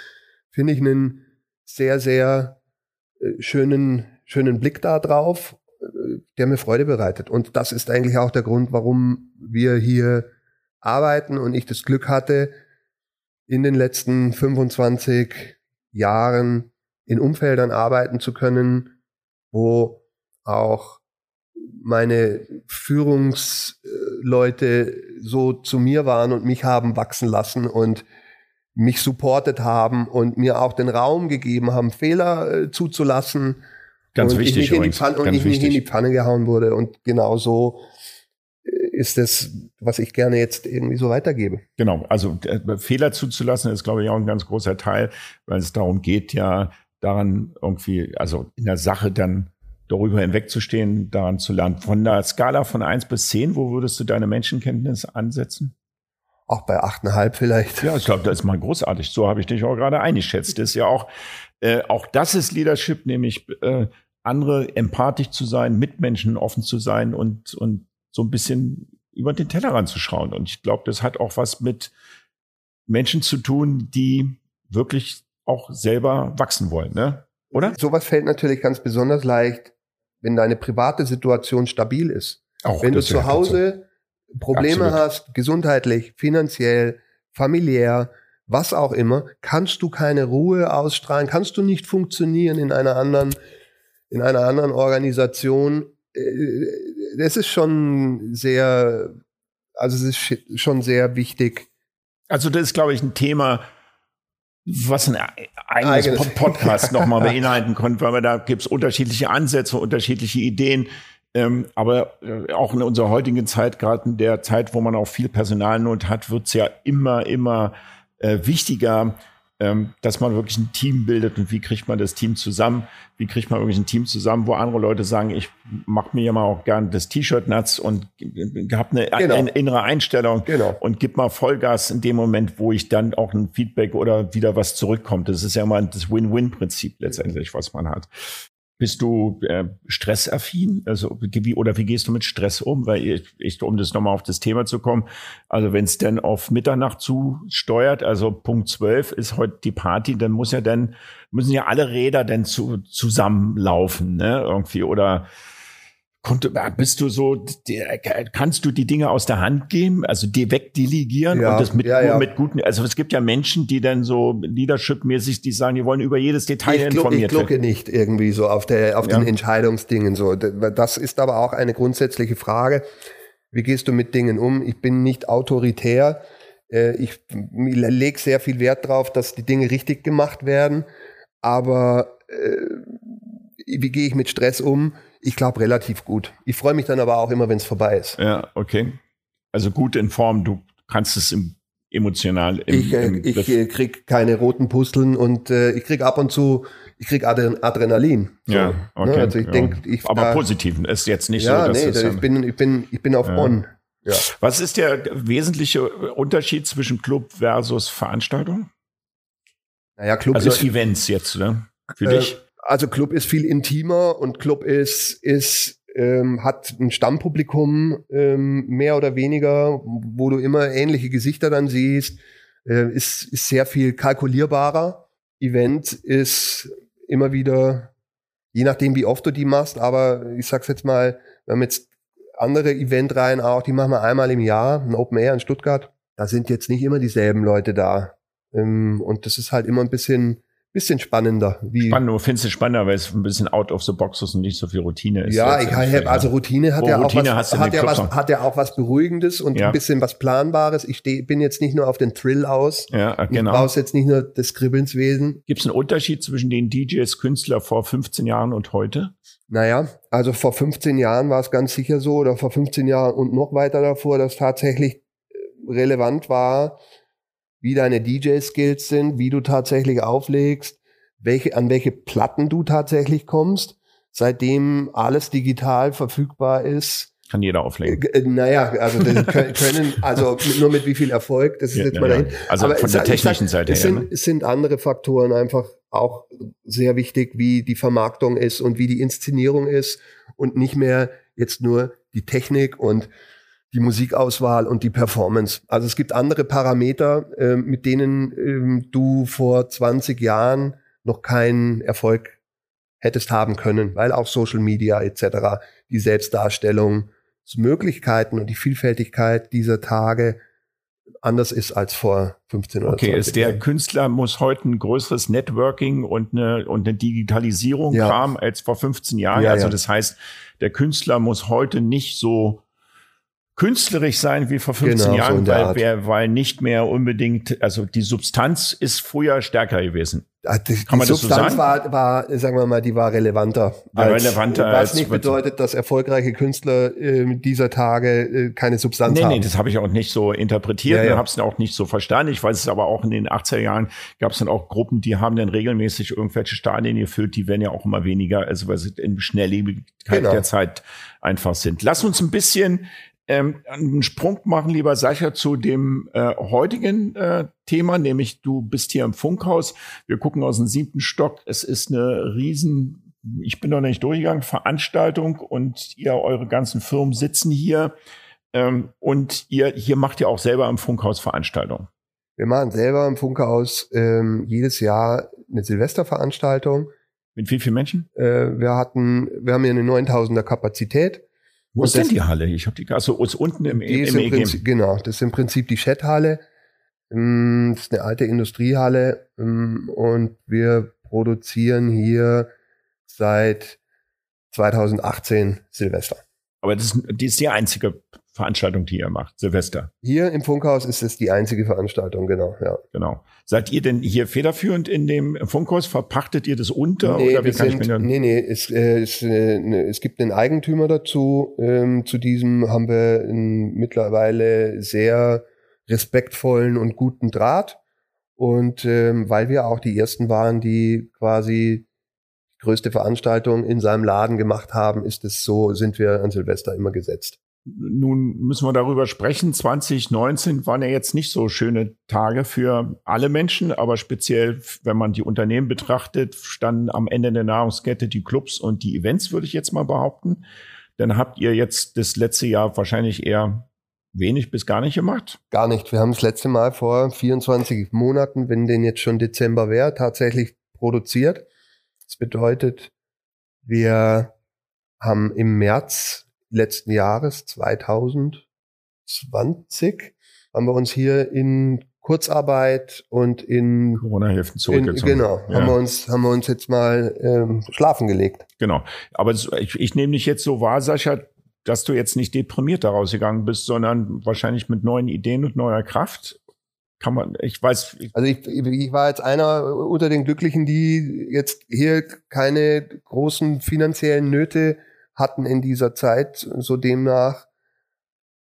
S2: finde ich einen sehr, sehr äh, schönen, schönen Blick da drauf, äh, der mir Freude bereitet. Und das ist eigentlich auch der Grund, warum wir hier arbeiten und ich das Glück hatte, in den letzten 25 Jahren in Umfeldern arbeiten zu können, wo auch meine Führungsleute so zu mir waren und mich haben wachsen lassen und mich supportet haben und mir auch den Raum gegeben haben, Fehler äh, zuzulassen.
S1: Ganz und wichtig.
S2: Ich nicht in die Pfanne, und ich nicht in die Pfanne gehauen wurde. Und genau so ist es, was ich gerne jetzt irgendwie so weitergebe.
S1: Genau, also äh, Fehler zuzulassen ist, glaube ich, auch ein ganz großer Teil, weil es darum geht, ja daran irgendwie, also in der Sache dann darüber hinwegzustehen, daran zu lernen. Von der Skala von eins bis zehn, wo würdest du deine Menschenkenntnis ansetzen?
S2: Auch bei achteinhalb vielleicht.
S1: Ja, ich glaube, das ist mal großartig. So habe ich dich auch gerade eingeschätzt. Das ist ja auch, äh, auch das ist Leadership, nämlich äh, andere empathisch zu sein, mit Menschen offen zu sein und, und so ein bisschen über den Tellerrand zu schauen. Und ich glaube, das hat auch was mit Menschen zu tun, die wirklich auch selber wachsen wollen, ne? Oder?
S2: Sowas fällt natürlich ganz besonders leicht wenn deine private Situation stabil ist. Auch wenn du zu Hause so. Probleme Absolut. hast, gesundheitlich, finanziell, familiär, was auch immer, kannst du keine Ruhe ausstrahlen, kannst du nicht funktionieren in einer anderen, in einer anderen Organisation. Äh, das ist schon sehr, also es ist schon sehr wichtig.
S1: Also das ist, glaube ich, ein Thema, was ein eigenes, eigenes. Podcast nochmal beinhalten konnte, weil da gibt es unterschiedliche Ansätze, unterschiedliche Ideen. Ähm, aber äh, auch in unserer heutigen Zeit, gerade in der Zeit, wo man auch viel Personalnot hat, wird es ja immer, immer äh, wichtiger, ähm, dass man wirklich ein Team bildet und wie kriegt man das Team zusammen? Wie kriegt man wirklich ein Team zusammen, wo andere Leute sagen, ich mache mir ja mal auch gern das T-Shirt nuts und habe eine, genau. eine, innere Einstellung genau. und gib mal Vollgas in dem Moment, wo ich dann auch ein Feedback oder wieder was zurückkommt. Das ist ja mal das Win-Win-Prinzip letztendlich, was man hat. Bist du äh, stressaffin? Also wie oder wie gehst du mit Stress um? Weil ich, ich um das nochmal auf das Thema zu kommen, also wenn es denn auf Mitternacht zusteuert, also Punkt 12 ist heute die Party, dann muss ja dann müssen ja alle Räder dann zu, zusammenlaufen, ne? Irgendwie oder Konnte, bist du so, kannst du die Dinge aus der Hand geben, also die wegdelegieren ja, und das mit, ja, ja. mit guten, also es gibt ja Menschen, die dann so Leadership-mäßig, die sagen, die wollen über jedes Detail ich informiert
S2: werden. Ich glucke nicht irgendwie so auf der, auf den Entscheidungsdingen so. Das ist aber auch eine grundsätzliche Frage. Wie gehst du mit Dingen um? Ich bin nicht autoritär. Äh, ich lege sehr viel Wert darauf, dass die Dinge richtig gemacht werden. Aber äh, wie gehe ich mit Stress um? Ich glaube relativ gut. Ich freue mich dann aber auch immer, wenn es vorbei ist.
S1: Ja, okay. Also gut in Form. Du kannst es im, emotional. Im,
S2: ich äh, im ich äh, krieg keine roten Pusteln und äh, ich krieg ab und zu ich krieg Adrenalin.
S1: So, ja, ne? okay.
S2: Ne? Also ich ja. denk, ich
S1: aber da, positiv ist jetzt nicht
S2: ja,
S1: so.
S2: Dass nee, das ich bin ich bin ich bin auf ja. On.
S1: Ja. Was ist der wesentliche Unterschied zwischen Club versus Veranstaltung?
S2: Naja, Club
S1: also ist Events jetzt, ne? Für äh, dich?
S2: Also Club ist viel intimer und Club ist, ist ähm, hat ein Stammpublikum ähm, mehr oder weniger, wo du immer ähnliche Gesichter dann siehst, äh, ist, ist sehr viel kalkulierbarer. Event ist immer wieder, je nachdem wie oft du die machst, aber ich sag's jetzt mal, wir haben jetzt andere Eventreihen auch, die machen wir einmal im Jahr, ein Open Air in Stuttgart. Da sind jetzt nicht immer dieselben Leute da. Ähm, und das ist halt immer ein bisschen bisschen spannender.
S1: Wie Spannend, du findest es spannender, weil es ein bisschen out of the box ist und nicht so viel Routine ist.
S2: Ja, ich habe, also Routine hat ja auch was, hat ja was, hat ja auch was Beruhigendes und ja. ein bisschen was Planbares. Ich steh, bin jetzt nicht nur auf den Thrill aus.
S1: Ja, genau.
S2: Ich brauchst jetzt nicht nur das Kribbelnswesen.
S1: Gibt es einen Unterschied zwischen den DJs, Künstler vor 15 Jahren und heute?
S2: Naja, also vor 15 Jahren war es ganz sicher so oder vor 15 Jahren und noch weiter davor, dass tatsächlich äh, relevant war, wie deine DJ-Skills sind, wie du tatsächlich auflegst, welche, an welche Platten du tatsächlich kommst. Seitdem alles digital verfügbar ist,
S1: kann jeder auflegen.
S2: Äh, naja, also können, also nur mit wie viel Erfolg, das ist ja, jetzt mal dahin. Ja.
S1: Also Aber von der technischen sag, Seite
S2: es
S1: her.
S2: Sind, ne? Es sind andere Faktoren einfach auch sehr wichtig, wie die Vermarktung ist und wie die Inszenierung ist und nicht mehr jetzt nur die Technik und die Musikauswahl und die Performance. Also es gibt andere Parameter, äh, mit denen äh, du vor 20 Jahren noch keinen Erfolg hättest haben können, weil auch Social Media etc., die Selbstdarstellung, Möglichkeiten und die Vielfältigkeit dieser Tage anders ist als vor 15 oder
S1: Okay, 20 ist der Jahren. Künstler muss heute ein größeres Networking und eine, und eine Digitalisierung ja. haben als vor 15 Jahren. Ja, also das heißt, der Künstler muss heute nicht so künstlerisch sein wie vor 15 genau, Jahren, so weil, weil nicht mehr unbedingt, also die Substanz ist früher stärker gewesen.
S2: Ah, die, die Substanz so war, war, sagen wir mal, die war relevanter.
S1: War als, relevanter
S2: was nicht bedeutet, dass erfolgreiche Künstler äh, dieser Tage äh, keine Substanz nee, haben. Nee,
S1: das habe ich auch nicht so interpretiert ja, ja. und habe es auch nicht so verstanden. Ich weiß es aber auch in den 80er Jahren gab es dann auch Gruppen, die haben dann regelmäßig irgendwelche Stadien gefüllt, die werden ja auch immer weniger, also weil sie in Schnelllebigkeit genau. der Zeit einfach sind. Lass uns ein bisschen ähm, einen Sprung machen, lieber Sascha, zu dem äh, heutigen äh, Thema, nämlich du bist hier im Funkhaus. Wir gucken aus dem siebten Stock. Es ist eine riesen, ich bin noch nicht durchgegangen, Veranstaltung und ihr, eure ganzen Firmen sitzen hier. Ähm, und ihr hier macht ja auch selber im Funkhaus Veranstaltungen.
S2: Wir machen selber im Funkhaus ähm, jedes Jahr eine Silvesterveranstaltung.
S1: Mit wie vielen Menschen?
S2: Äh, wir hatten, wir haben hier eine 9000er Kapazität.
S1: Wo ist denn die Halle? Ich habe die also ist unten im,
S2: die im, im im Prinzip, Genau, das ist im Prinzip die Chat-Halle. Mm, das ist eine alte Industriehalle mm, und wir produzieren hier seit 2018 Silvester.
S1: Aber das ist, die ist die einzige Veranstaltung, die ihr macht, Silvester.
S2: Hier im Funkhaus ist es die einzige Veranstaltung, genau, ja.
S1: Genau. Seid ihr denn hier federführend in dem Funkhaus? Verpachtet ihr das unter?
S2: Nee, oder wie kann sind, ich mir nee, nee, es, äh, es, äh, ne, es gibt einen Eigentümer dazu. Ähm, zu diesem haben wir einen mittlerweile sehr respektvollen und guten Draht. Und ähm, weil wir auch die ersten waren, die quasi größte Veranstaltung in seinem Laden gemacht haben, ist es so, sind wir an Silvester immer gesetzt.
S1: Nun müssen wir darüber sprechen. 2019 waren ja jetzt nicht so schöne Tage für alle Menschen, aber speziell, wenn man die Unternehmen betrachtet, standen am Ende der Nahrungskette die Clubs und die Events, würde ich jetzt mal behaupten. Dann habt ihr jetzt das letzte Jahr wahrscheinlich eher wenig bis gar nicht gemacht?
S2: Gar nicht. Wir haben das letzte Mal vor 24 Monaten, wenn denn jetzt schon Dezember wäre, tatsächlich produziert. Das bedeutet, wir haben im März letzten Jahres 2020 haben wir uns hier in Kurzarbeit und in
S1: Corona-Hilfen zurückgezogen.
S2: genau, ja. haben wir uns haben wir uns jetzt mal ähm, schlafen gelegt.
S1: Genau, aber ich, ich nehme dich jetzt so wahr, Sascha, dass du jetzt nicht deprimiert daraus gegangen bist, sondern wahrscheinlich mit neuen Ideen und neuer Kraft. Kann man, ich weiß.
S2: Ich also ich, ich war jetzt einer unter den Glücklichen, die jetzt hier keine großen finanziellen Nöte hatten in dieser Zeit. So demnach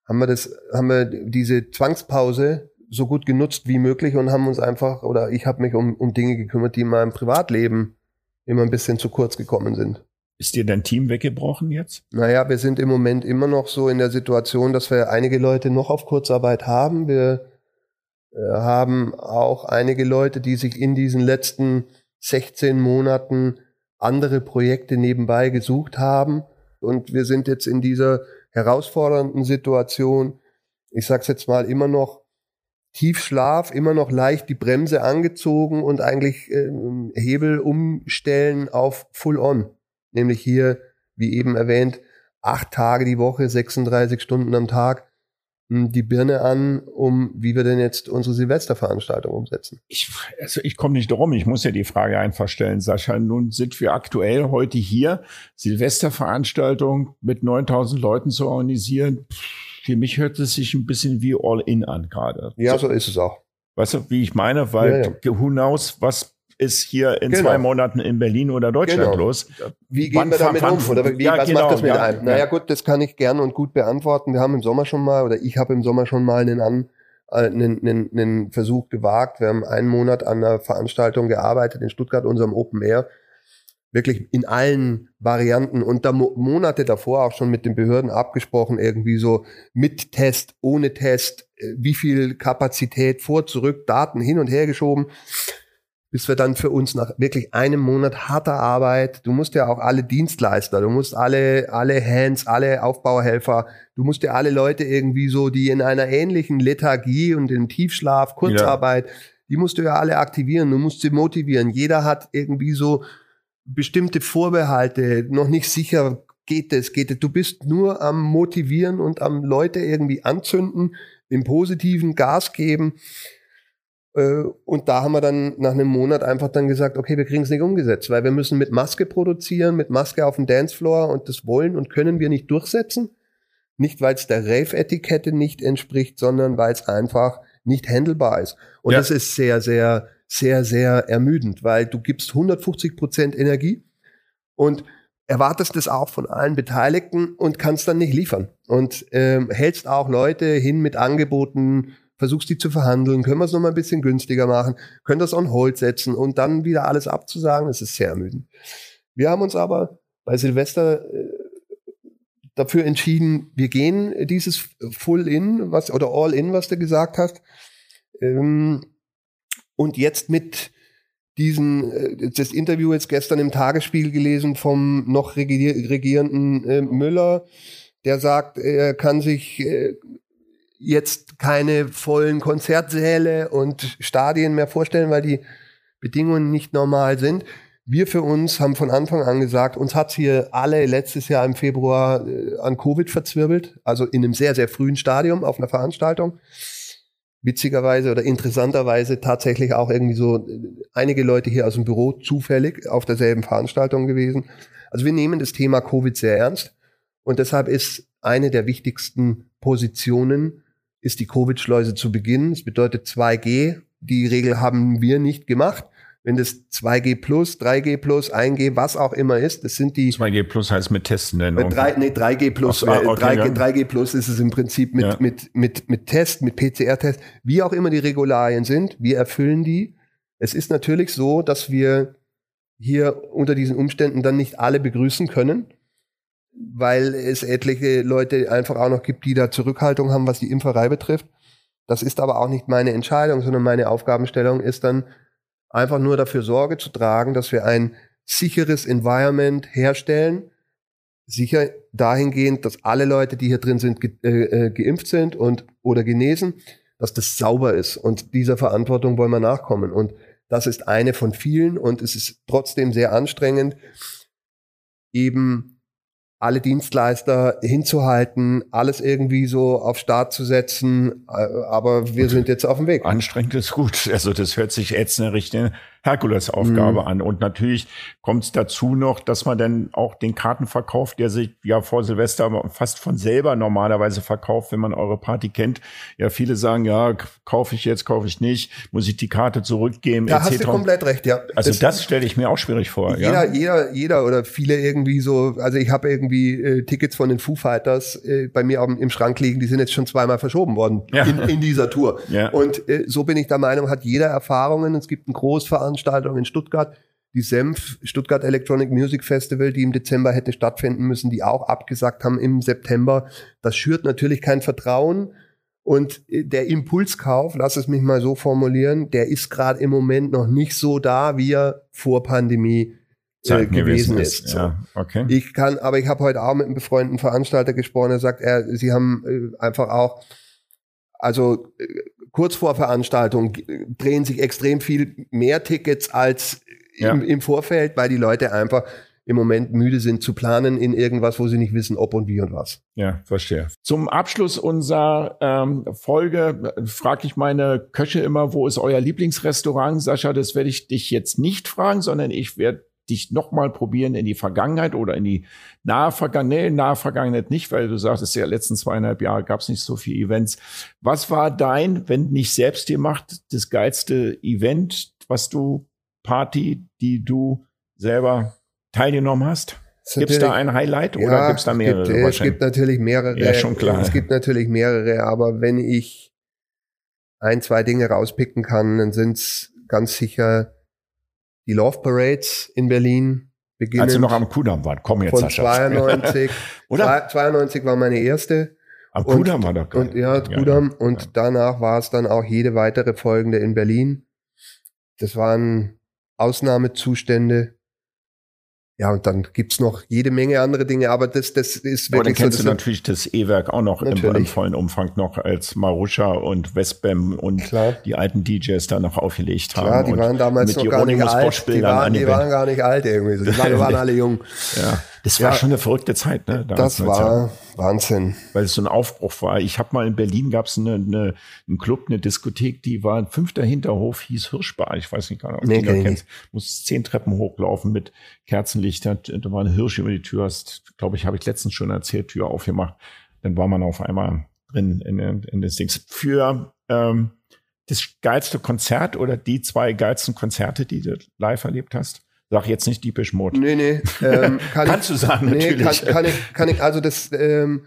S2: haben wir das, haben wir diese Zwangspause so gut genutzt wie möglich und haben uns einfach, oder ich habe mich um, um Dinge gekümmert, die in meinem Privatleben immer ein bisschen zu kurz gekommen sind.
S1: Ist dir dein Team weggebrochen jetzt?
S2: Naja, wir sind im Moment immer noch so in der Situation, dass wir einige Leute noch auf Kurzarbeit haben. Wir äh, haben auch einige Leute, die sich in diesen letzten 16 Monaten andere Projekte nebenbei gesucht haben. Und wir sind jetzt in dieser herausfordernden Situation, ich sag's jetzt mal, immer noch Tiefschlaf, immer noch leicht die Bremse angezogen und eigentlich äh, Hebel umstellen auf Full On. Nämlich hier, wie eben erwähnt, acht Tage die Woche, 36 Stunden am Tag die Birne an, um wie wir denn jetzt unsere Silvesterveranstaltung umsetzen.
S1: Ich, also ich komme nicht drum, ich muss ja die Frage einfach stellen, Sascha. Nun sind wir aktuell heute hier, Silvesterveranstaltung mit 9000 Leuten zu organisieren. Für mich hört es sich ein bisschen wie All-In an gerade.
S2: Ja, so, so ist es auch.
S1: Weißt du, wie ich meine? Weil ja, ja. who knows, was ist hier in genau. zwei Monaten in Berlin oder Deutschland genau. los.
S2: Wie gehen wann, wir damit um? Oder wie, ja, was genau, macht das mit ja, einem? Naja gut, das kann ich gern und gut beantworten. Wir haben im Sommer schon mal, oder ich habe im Sommer schon mal einen, An, äh, einen, einen, einen Versuch gewagt. Wir haben einen Monat an einer Veranstaltung gearbeitet in Stuttgart, unserem Open Air. Wirklich in allen Varianten und da Monate davor auch schon mit den Behörden abgesprochen, irgendwie so mit Test, ohne Test, äh, wie viel Kapazität vor, zurück, Daten hin und her geschoben bis wir dann für uns nach wirklich einem Monat harter Arbeit, du musst ja auch alle Dienstleister, du musst alle, alle Hands, alle Aufbauhelfer, du musst ja alle Leute irgendwie so, die in einer ähnlichen Lethargie und im Tiefschlaf, Kurzarbeit, ja. die musst du ja alle aktivieren, du musst sie motivieren. Jeder hat irgendwie so bestimmte Vorbehalte, noch nicht sicher, geht es, geht es. Du bist nur am Motivieren und am Leute irgendwie anzünden, im positiven Gas geben. Äh, und da haben wir dann nach einem Monat einfach dann gesagt, okay, wir kriegen es nicht umgesetzt, weil wir müssen mit Maske produzieren, mit Maske auf dem Dancefloor und das wollen und können wir nicht durchsetzen. Nicht, weil es der Rave-Etikette nicht entspricht, sondern weil es einfach nicht handelbar ist. Und ja. das ist sehr, sehr, sehr, sehr ermüdend, weil du gibst 150 Prozent Energie und erwartest das auch von allen Beteiligten und kannst dann nicht liefern. Und ähm, hältst auch Leute hin mit Angeboten, versuchst die zu verhandeln, können wir es nochmal ein bisschen günstiger machen, können das on hold setzen und dann wieder alles abzusagen, das ist sehr ermüdend. Wir haben uns aber bei Silvester äh, dafür entschieden, wir gehen dieses Full-In, was oder All-In, was du gesagt hast. Ähm, und jetzt mit diesen, äh, das Interview jetzt gestern im Tagesspiegel gelesen vom noch regierenden äh, Müller, der sagt, er kann sich jetzt keine vollen Konzertsäle und Stadien mehr vorstellen, weil die Bedingungen nicht normal sind. Wir für uns haben von Anfang an gesagt, uns hat's hier alle letztes Jahr im Februar äh, an Covid verzwirbelt, also in einem sehr, sehr frühen Stadium auf einer Veranstaltung. Witzigerweise oder interessanterweise tatsächlich auch irgendwie so äh, einige Leute hier aus dem Büro zufällig auf derselben Veranstaltung gewesen. Also wir nehmen das Thema Covid sehr ernst und deshalb ist eine der wichtigsten Positionen ist die Covid-Schleuse zu Beginn. Das bedeutet 2G. Die Regel haben wir nicht gemacht. Wenn das 2G plus, 3G plus, 1G, was auch immer ist, das sind die.
S1: 2G plus heißt mit Testen
S2: denn? Mit 3, nee, 3G plus, Ach, äh, okay, 3G, ja. 3G plus ist es im Prinzip mit, ja. mit, mit, mit Test, mit PCR-Test, wie auch immer die Regularien sind. Wir erfüllen die. Es ist natürlich so, dass wir hier unter diesen Umständen dann nicht alle begrüßen können weil es etliche Leute einfach auch noch gibt, die da Zurückhaltung haben, was die Impferei betrifft. Das ist aber auch nicht meine Entscheidung, sondern meine Aufgabenstellung ist dann einfach nur dafür Sorge zu tragen, dass wir ein sicheres Environment herstellen. Sicher dahingehend, dass alle Leute, die hier drin sind, ge äh, äh, geimpft sind und oder genesen, dass das sauber ist. Und dieser Verantwortung wollen wir nachkommen. Und das ist eine von vielen und es ist trotzdem sehr anstrengend, eben alle Dienstleister hinzuhalten, alles irgendwie so auf Start zu setzen. Äh, aber wir sind jetzt auf dem Weg.
S1: Anstrengend ist gut. Also das hört sich jetzt eine richtige Herkulesaufgabe mhm. an. Und natürlich kommt es dazu noch, dass man dann auch den Kartenverkauf, der sich ja vor Silvester fast von selber normalerweise verkauft, wenn man eure Party kennt. Ja, viele sagen, ja, kaufe ich jetzt, kaufe ich nicht, muss ich die Karte zurückgeben.
S2: Da etc. hast du komplett recht, ja.
S1: Also das, das stelle ich mir auch schwierig vor.
S2: Jeder, ja? jeder, jeder oder viele irgendwie so, also ich habe irgendwie äh, Tickets von den Foo Fighters äh, bei mir im Schrank liegen, die sind jetzt schon zweimal verschoben worden ja. in, in dieser Tour. Ja. Und äh, so bin ich der Meinung, hat jeder Erfahrungen. Es gibt einen Großveranstaltung Veranstaltung in Stuttgart, die Senf Stuttgart Electronic Music Festival, die im Dezember hätte stattfinden müssen, die auch abgesagt haben im September. Das schürt natürlich kein Vertrauen. Und äh, der Impulskauf, lass es mich mal so formulieren, der ist gerade im Moment noch nicht so da, wie er vor Pandemie äh, gewesen ist. So. Ja, okay. Ich kann, aber ich habe heute auch mit einem befreundeten Veranstalter gesprochen, er sagt, er, sie haben äh, einfach auch, also äh, kurz vor Veranstaltung drehen sich extrem viel mehr Tickets als ja. im, im, Vorfeld, weil die Leute einfach im Moment müde sind zu planen in irgendwas, wo sie nicht wissen, ob und wie und was.
S1: Ja, verstehe. Zum Abschluss unserer ähm, Folge äh, frage ich meine Köche immer, wo ist euer Lieblingsrestaurant? Sascha, das werde ich dich jetzt nicht fragen, sondern ich werde dich nochmal probieren in die Vergangenheit oder in die nahe Vergangenheit, nahe Vergangenheit nicht, weil du sagst, ja, letzten zweieinhalb Jahre gab es nicht so viele Events. Was war dein, wenn nicht selbst gemacht, das geilste Event, was du, Party, die du selber teilgenommen hast? Gibt es da ein Highlight oder
S2: ja,
S1: gibt es da mehrere?
S2: Es gibt, es gibt natürlich mehrere.
S1: Ja, schon klar.
S2: Es gibt natürlich mehrere, aber wenn ich ein, zwei Dinge rauspicken kann, dann sind es ganz sicher die Love Parades in Berlin.
S1: Beginnen Als Sie noch am Kudamm waren, komm jetzt,
S2: von Sascha. 92. Oder? 92 war meine erste.
S1: Am Kudamm war doch
S2: geil. Und, ja, Kudamm. Ja, und ja. danach war es dann auch jede weitere folgende in Berlin. Das waren Ausnahmezustände. Ja, und dann gibt's noch jede Menge andere Dinge, aber das, das ist wirklich. Aber dann
S1: kennst
S2: so,
S1: du natürlich das E-Werk auch noch im, im, vollen Umfang noch als Marusha und Westbam und Klar. die alten DJs da noch aufgelegt haben.
S2: Klar, die waren damals noch gar nicht alt. Die waren, die waren gar nicht alt irgendwie. Die waren, waren alle jung.
S1: Ja. Das war ja, schon eine verrückte Zeit, ne?
S2: Das war Wahnsinn.
S1: Weil es so ein Aufbruch war. Ich habe mal in Berlin gab es eine, eine, einen Club, eine Diskothek, die war ein fünfter Hinterhof, hieß Hirschbar. Ich weiß nicht genau, ob nee, du den kennst. Muss zehn Treppen hochlaufen mit Kerzenlichter. Da war ein Hirsch über die Tür. Hast, glaube ich, habe ich letztens schon erzählt, Tür aufgemacht. Dann war man auf einmal drin in, in, in das Ding. Für ähm, das geilste Konzert oder die zwei geilsten Konzerte, die du live erlebt hast? Sag jetzt nicht Diepisch Mode.
S2: Nee, nee. Ähm,
S1: kann Kannst ich, du sagen,
S2: nee, natürlich. Kann, kann, ich, kann ich, also das ähm,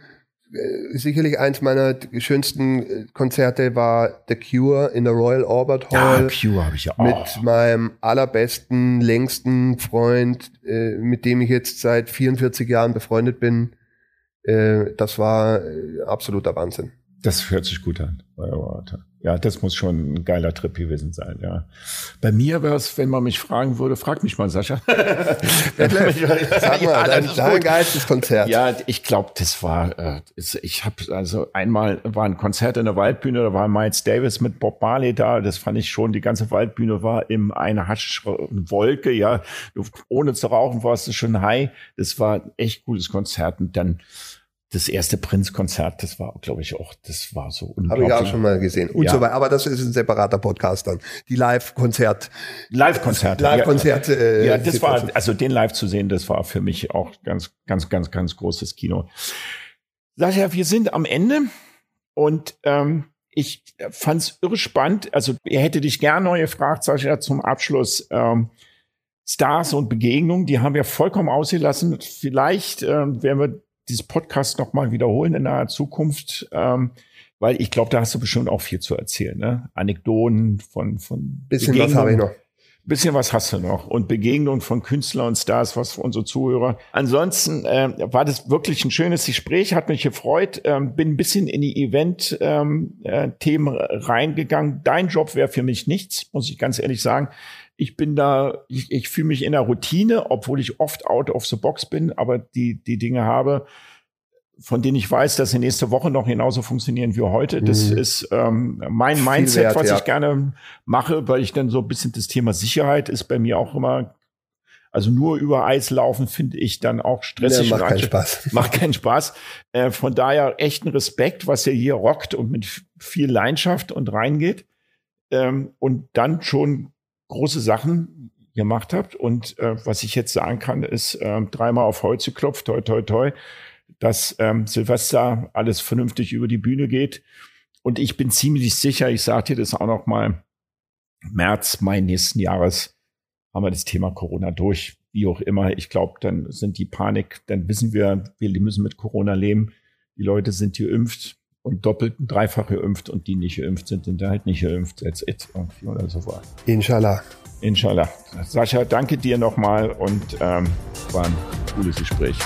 S2: äh, sicherlich eins meiner schönsten äh, Konzerte war The Cure in der Royal Albert Hall.
S1: Ja, Cure habe ich ja
S2: auch. Mit meinem allerbesten, längsten Freund, äh, mit dem ich jetzt seit 44 Jahren befreundet bin. Äh, das war äh, absoluter Wahnsinn.
S1: Das hört sich gut an. Ja, das muss schon ein geiler Trip gewesen sein, ja. Bei mir wäre es, wenn man mich fragen würde, frag mich mal, Sascha.
S2: Sag mal, ja, dein, dein geilstes Konzert.
S1: Ja, ich glaube, das war, äh, ich habe also einmal war ein Konzert in der Waldbühne, da war Miles Davis mit Bob Marley da, das fand ich schon, die ganze Waldbühne war im eine Wolke, ja, ohne zu rauchen war es schon high, das war ein echt gutes Konzert und dann das erste Prinz-Konzert, das war, glaube ich, auch, das war so
S2: unglaublich. Habe ich auch schon mal gesehen. Und ja. so weiter. Aber das ist ein separater Podcast dann. Die Live-Konzert.
S1: Live-Konzerte.
S2: Live-Konzerte.
S1: Ja, äh, ja, das war, also den live zu sehen, das war für mich auch ganz, ganz, ganz, ganz großes Kino. Sascha, wir sind am Ende und ähm, ich fand's irre spannend. Also, ihr hätte dich gern neu gefragt, Sascha, zum Abschluss. Ähm, Stars und Begegnungen, die haben wir vollkommen ausgelassen. Vielleicht ähm, werden wir dieses Podcast nochmal wiederholen in naher Zukunft, ähm, weil ich glaube, da hast du bestimmt auch viel zu erzählen. Ne? Anekdoten von von
S2: bisschen was habe ich noch.
S1: Bisschen was hast du noch und Begegnungen von Künstlern und Stars, was für unsere Zuhörer. Ansonsten äh, war das wirklich ein schönes Gespräch, hat mich gefreut. Ähm, bin ein bisschen in die Event-Themen ähm, äh, reingegangen. Dein Job wäre für mich nichts, muss ich ganz ehrlich sagen ich bin da, ich, ich fühle mich in der Routine, obwohl ich oft out of the box bin, aber die, die Dinge habe, von denen ich weiß, dass sie nächste Woche noch genauso funktionieren wie heute. Das mhm. ist ähm, mein Mindset, wert, was ja. ich gerne mache, weil ich dann so ein bisschen das Thema Sicherheit ist bei mir auch immer also nur über Eis laufen finde ich dann auch stressig.
S2: Ja, macht keinen Spaß.
S1: Macht keinen Spaß. Äh, von daher echten Respekt, was ihr hier rockt und mit viel Leidenschaft und reingeht. Ähm, und dann schon große Sachen gemacht habt. Und äh, was ich jetzt sagen kann, ist äh, dreimal auf Holz geklopft, toi, toi, toi, dass ähm, Silvester alles vernünftig über die Bühne geht. Und ich bin ziemlich sicher, ich sage dir das auch noch mal, März, Mai nächsten Jahres haben wir das Thema Corona durch. Wie auch immer, ich glaube, dann sind die Panik, dann wissen wir, wir müssen mit Corona leben. Die Leute sind geimpft und doppelt dreifach geimpft und die nicht geimpft sind, sind da halt nicht geimpft. That's it irgendwie oder so war.
S2: Inshallah.
S1: Inshallah. Sascha, danke dir nochmal und ähm, war ein cooles Gespräch.